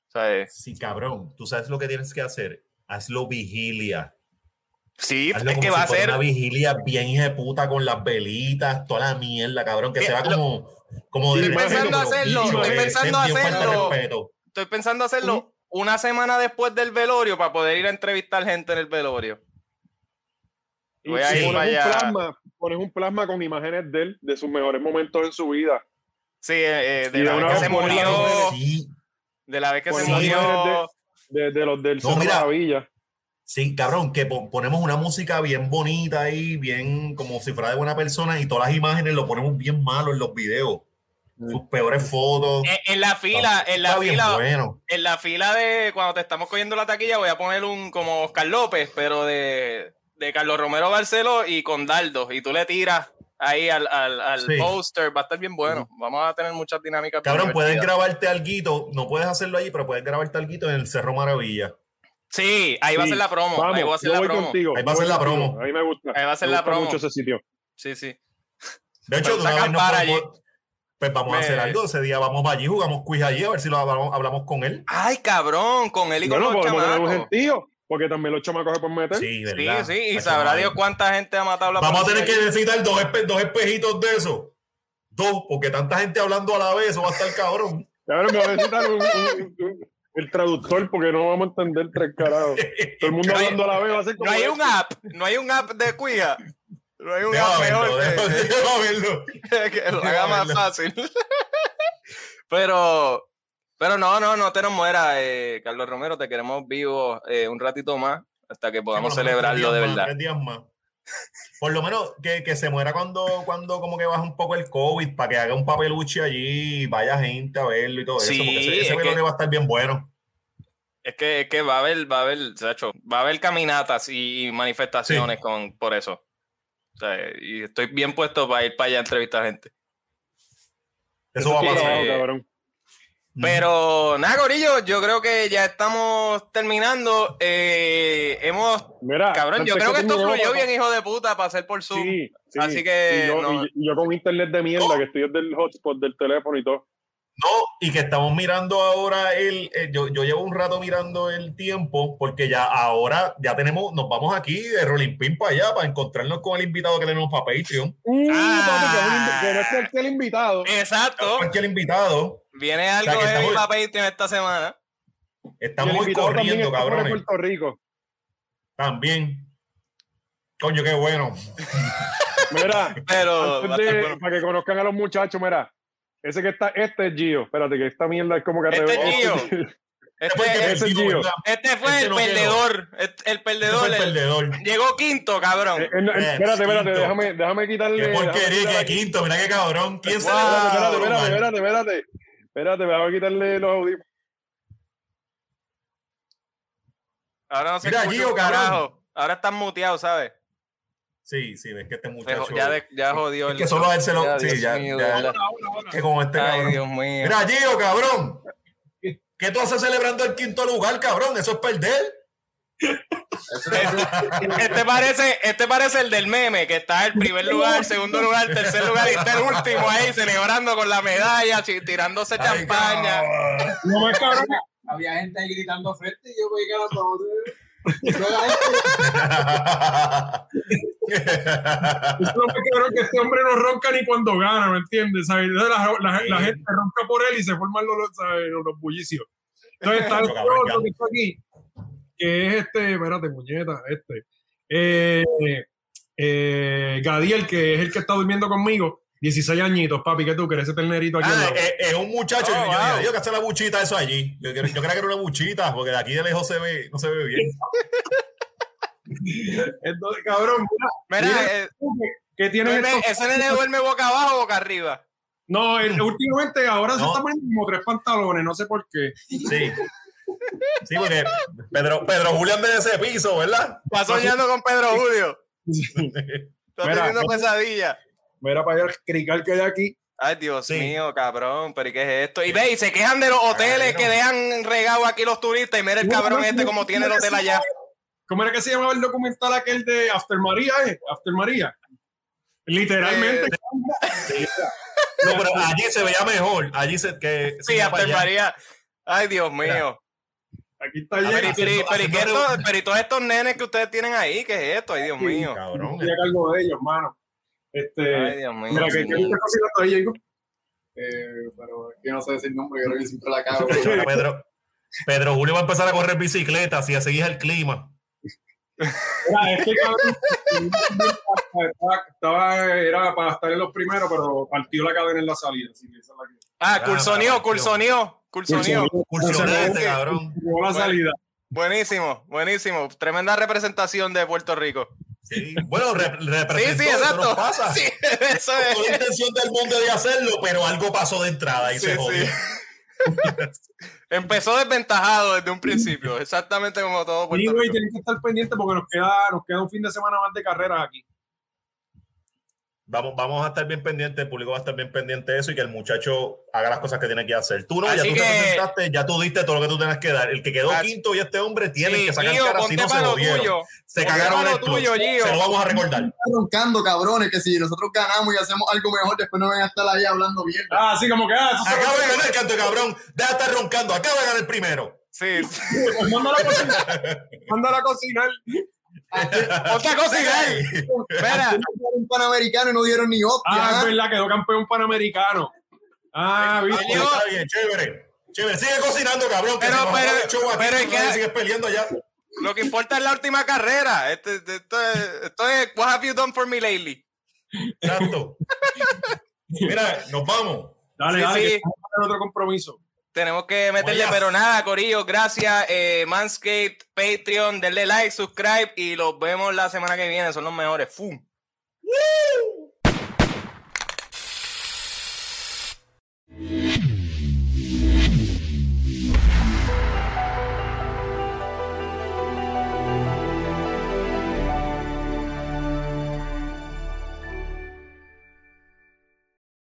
¿Sabes? Sí, cabrón. Tú sabes lo que tienes que hacer. Hazlo vigilia. Sí, Hazlo es que si va a ser. una vigilia bien hija de puta con las velitas, toda la mierda, cabrón, que Eh, se va como, como Estoy pensando hacerlo, bicho, estoy pensando hacerlo. Estoy pensando hacerlo una semana después del velorio para poder ir a entrevistar gente en el velorio. Y Voy a si ir pones, un plasma, pones un plasma con imágenes de él, de sus mejores momentos en su vida. Sí, eh, eh, de Y la de vez que se murió. Sí, de la vez que se murió. De, de los del No, mira. Maravilla. sí, cabrón, que po- ponemos una música bien bonita ahí, bien como si fuera de buena persona y todas las imágenes lo ponemos bien malo en los videos. Mm. Sus peores fotos. En, en la fila, en la fila, bueno. en la fila de cuando te estamos cogiendo la taquilla, voy a poner un como Oscar López, pero de, de Carlos Romero Barceló y con Daldo. Y tú le tiras ahí al, al, al Sí. póster, va a estar bien bueno. Vamos a tener muchas dinámicas. Cabrón, puedes grabarte alguito, no puedes hacerlo allí, pero puedes grabarte alguito en el Cerro Maravilla. Sí, ahí va a ser la promo. Vamos, ahí va a ser la promo. contigo. Ahí va a ser la promo. A mí me gusta. Ahí va a ser Me la gusta promo. mucho ese sitio. Sí, sí. De hecho, de una vez nos podemos- pues vamos a hacer algo. Ese día vamos allí, jugamos quiz allí, a ver si lo hablamos, hablamos con él. Ay, cabrón, con él y con Bueno, los podemos tener un chamacos. Porque también los chamacos se pueden meter. Sí, Sí, ¿verdad? sí, y Hacho, sabrá. Dios cuánta gente ha matado la Vamos a tener que necesitar dos, espe- dos espejitos de eso. Dos, porque tanta gente hablando a la vez, eso va a estar cabrón. Cabrón, me va a necesitar un- un- un- el traductor porque no vamos a entender tres carajos. Todo el mundo No hay- hablando a la vez va a ser como No hay esto. un app, no hay un app de cuida. No hay un app verlo, mejor que, déjame verlo. que lo haga más verlo. fácil. Pero, pero no, no, no te nos mueras, eh, Carlos Romero, te queremos vivos eh, un ratito más hasta que podamos celebrarlo de más, verdad. tres días más. Por lo menos que, que se muera cuando, cuando como que baja un poco el COVID para que haga un papeluche allí y vaya gente a verlo y todo Sí, eso. Porque ese, es que- va a estar bien bueno. Es que, es que va a haber, va a haber, Sacho, va a haber caminatas y manifestaciones con, por eso. O sea, y estoy bien puesto para ir para allá a entrevistar gente. Eso va a pasar. cabrón. Pero nada, Gorillo, yo creo que ya estamos terminando. Eh, hemos, Mira, cabrón, yo creo que esto terminemos, fluyó bien, hijo de puta, para hacer por Zoom. Sí, sí. Así que Y yo, no. y- y yo con internet de mierda, que estoy desde el hotspot del teléfono y todo. No, y que estamos mirando ahora el, eh, yo, yo llevo un rato mirando el tiempo, porque ya ahora ya tenemos, nos vamos aquí de Rolling Pin para allá para encontrarnos con el invitado que tenemos para Patreon. Uh, Ah. papi, que es que no es cualquier invitado. Exacto. Cualquier invitado. Viene algo de estamos- para Patreon esta semana. Estamos también corriendo, cabrones. Puerto Rico. También. Coño, qué bueno. Mira, Pero de- bueno. para que conozcan a los muchachos, mira. Ese que está, este es Gio. Espérate, que esta mierda es como que Este es revés. Gio. Después que Este, ese es perdió, Gio. este fue Este el no quedó. perdedor. El, perdedor. fue el perdedor. llegó quinto, cabrón. Eh, eh, no, Eh, espérate, espérate, quinto. déjame, déjame quitarle. Qué porquería, quinto. Mira qué cabrón. ¿Quién se le Wow. Espérate, espérate, espérate, a espérate, espérate. Me voy a quitarle los audífonos. Ahora no se Mira, Gio, carajo. Ahora están muteados, ¿sabes? Sí, sí, es que este muchacho. Ya, de- ya jodió. Es el- que solo a él se lo- Ya, sí, Dios ya- mío. Que con este Ay, cabrón. Dios mío. Mira, Gio, cabrón. ¿Qué tú haces celebrando el quinto lugar, cabrón? Eso es perder. Este parece, este parece el del meme, que está en primer lugar, segundo lugar, tercer lugar y está el último ahí celebrando con la medalla, tirándose Ay, champaña. cabrón. No me cabrón. Había gente ahí gritando frente y yo voy a No me cabrón que este hombre no ronca ni cuando gana, ¿me entiendes? La, la- la gente ronca por él y se forman los, ¿sabes? los, bullicios. Entonces está Cabrón, otro que está aquí, que es este, espérate, puñeta, este. Eh, eh, Gadiel, que es el que está durmiendo conmigo, 16 añitos, papi, ¿qué tú crees? Ese ternerito aquí. al Ah, lado. es, es un muchacho. Oh, yo, wow. yo digo que hace la buchita eso allí. Yo, yo, yo creía que era una buchita, porque de aquí de lejos se ve, no se ve bien. Entonces, cabrón, mira, Mira, Mira, eh, que tiene duerme- ese nene duerme boca abajo o boca arriba. No, el- últimamente ahora se No. está poniendo como tres pantalones, no sé por qué. Sí. Sí, porque Pedro, Pedro Julián de ese piso, ¿verdad? Está soñando con Pedro Julio. Está Mira, teniendo pesadilla. Mira para allá el crical que hay aquí. Ay, Dios Sí. mío, cabrón, pero ¿y qué es esto? Y ve, y se quejan de los hoteles que dejan regado aquí los turistas y mira el cabrón no, este no, como tiene el hotel allá. ¿Cómo era que se llamaba el documental aquel de After María, eh? After María. Literalmente. Eh, No, pero allí se veía mejor. Allí se que Sí, After. María. Ay, Dios mío. Aquí está A ver, lleno. Pero, y- pero, y- pero, ¿y qué haciendo- esto- pero y todos estos nenes que ustedes tienen ahí, ¿qué es esto? Ay, Dios Sí, mío. Cabrón. Estoy a cargo de ellos, mano. Este, Ay, Dios mío. mira, que, cosita. Eh, pero es que no sé decir nombre, creo que siempre la cago. Pedro, Pedro Julio va a empezar a correr bicicleta si así es el clima. Mira, este cabrón estaba, estaba- era para estar en los primeros, pero partió la cadena en la salida. Así que esa es la que- Ah, Ah, Cursonio, Cursonio, Cursonio. Cursionante, Canceló- cabrón. la salida. Buenísimo, buenísimo. Tremenda representación de Puerto Rico. Sí. Bueno, re- Sí, representó, sí, eso exacto. nos pasa. Sí, eso Toda la es. intención del mundo de hacerlo, pero algo pasó de entrada y Sí, se jodió. sí. Empezó desventajado desde un principio, exactamente como todo Puerto Rico. tienen que estar pendientes porque nos queda, nos queda un fin de semana más de carreras aquí. Vamos, vamos a estar bien pendientes, el público va a estar bien pendiente de eso y que el muchacho haga las cosas que tiene que hacer. Tú no, ya Así tú te que- presentaste, ya tú diste todo lo que tú tenías que dar. El que quedó Así- quinto y este hombre tiene Sí, que sacar Gio, cara si no se lo jodieron. tuyo. Se Ponte cagaron el club. tuyo, Gio. Se lo vamos a recordar. Están roncando, cabrones, que si nosotros ganamos y hacemos algo mejor, después no van a estar ahí hablando mierda. Ah, sí, como que ah, Acaba de ganar, canto cabrón. Deja de estar roncando. Acaba de ganar el primero. Sí, sí. Pues mándalo a cocinar. Mándalo a cocinar. Ponte a cocinar. Espera, Un panamericano y no dieron ni opia. Ah, es verdad, quedó campeón panamericano. Ah, viste. Está bien, chévere. Chévere, sigue cocinando, cabrón. Que Pero- pero- aquí, pero es no que- sigues peleando allá. lo que importa es la última carrera. Este, este- esto, es, esto es, what have you done for me lately? Exacto. Mira, nos vamos. Dale, Sí, dale, sí. que otro compromiso. Tenemos que meterle, pero nada, Corillo, gracias. Eh, Manscaped, Patreon, denle like, subscribe y los vemos la semana que viene. Son los mejores. ¡Fum!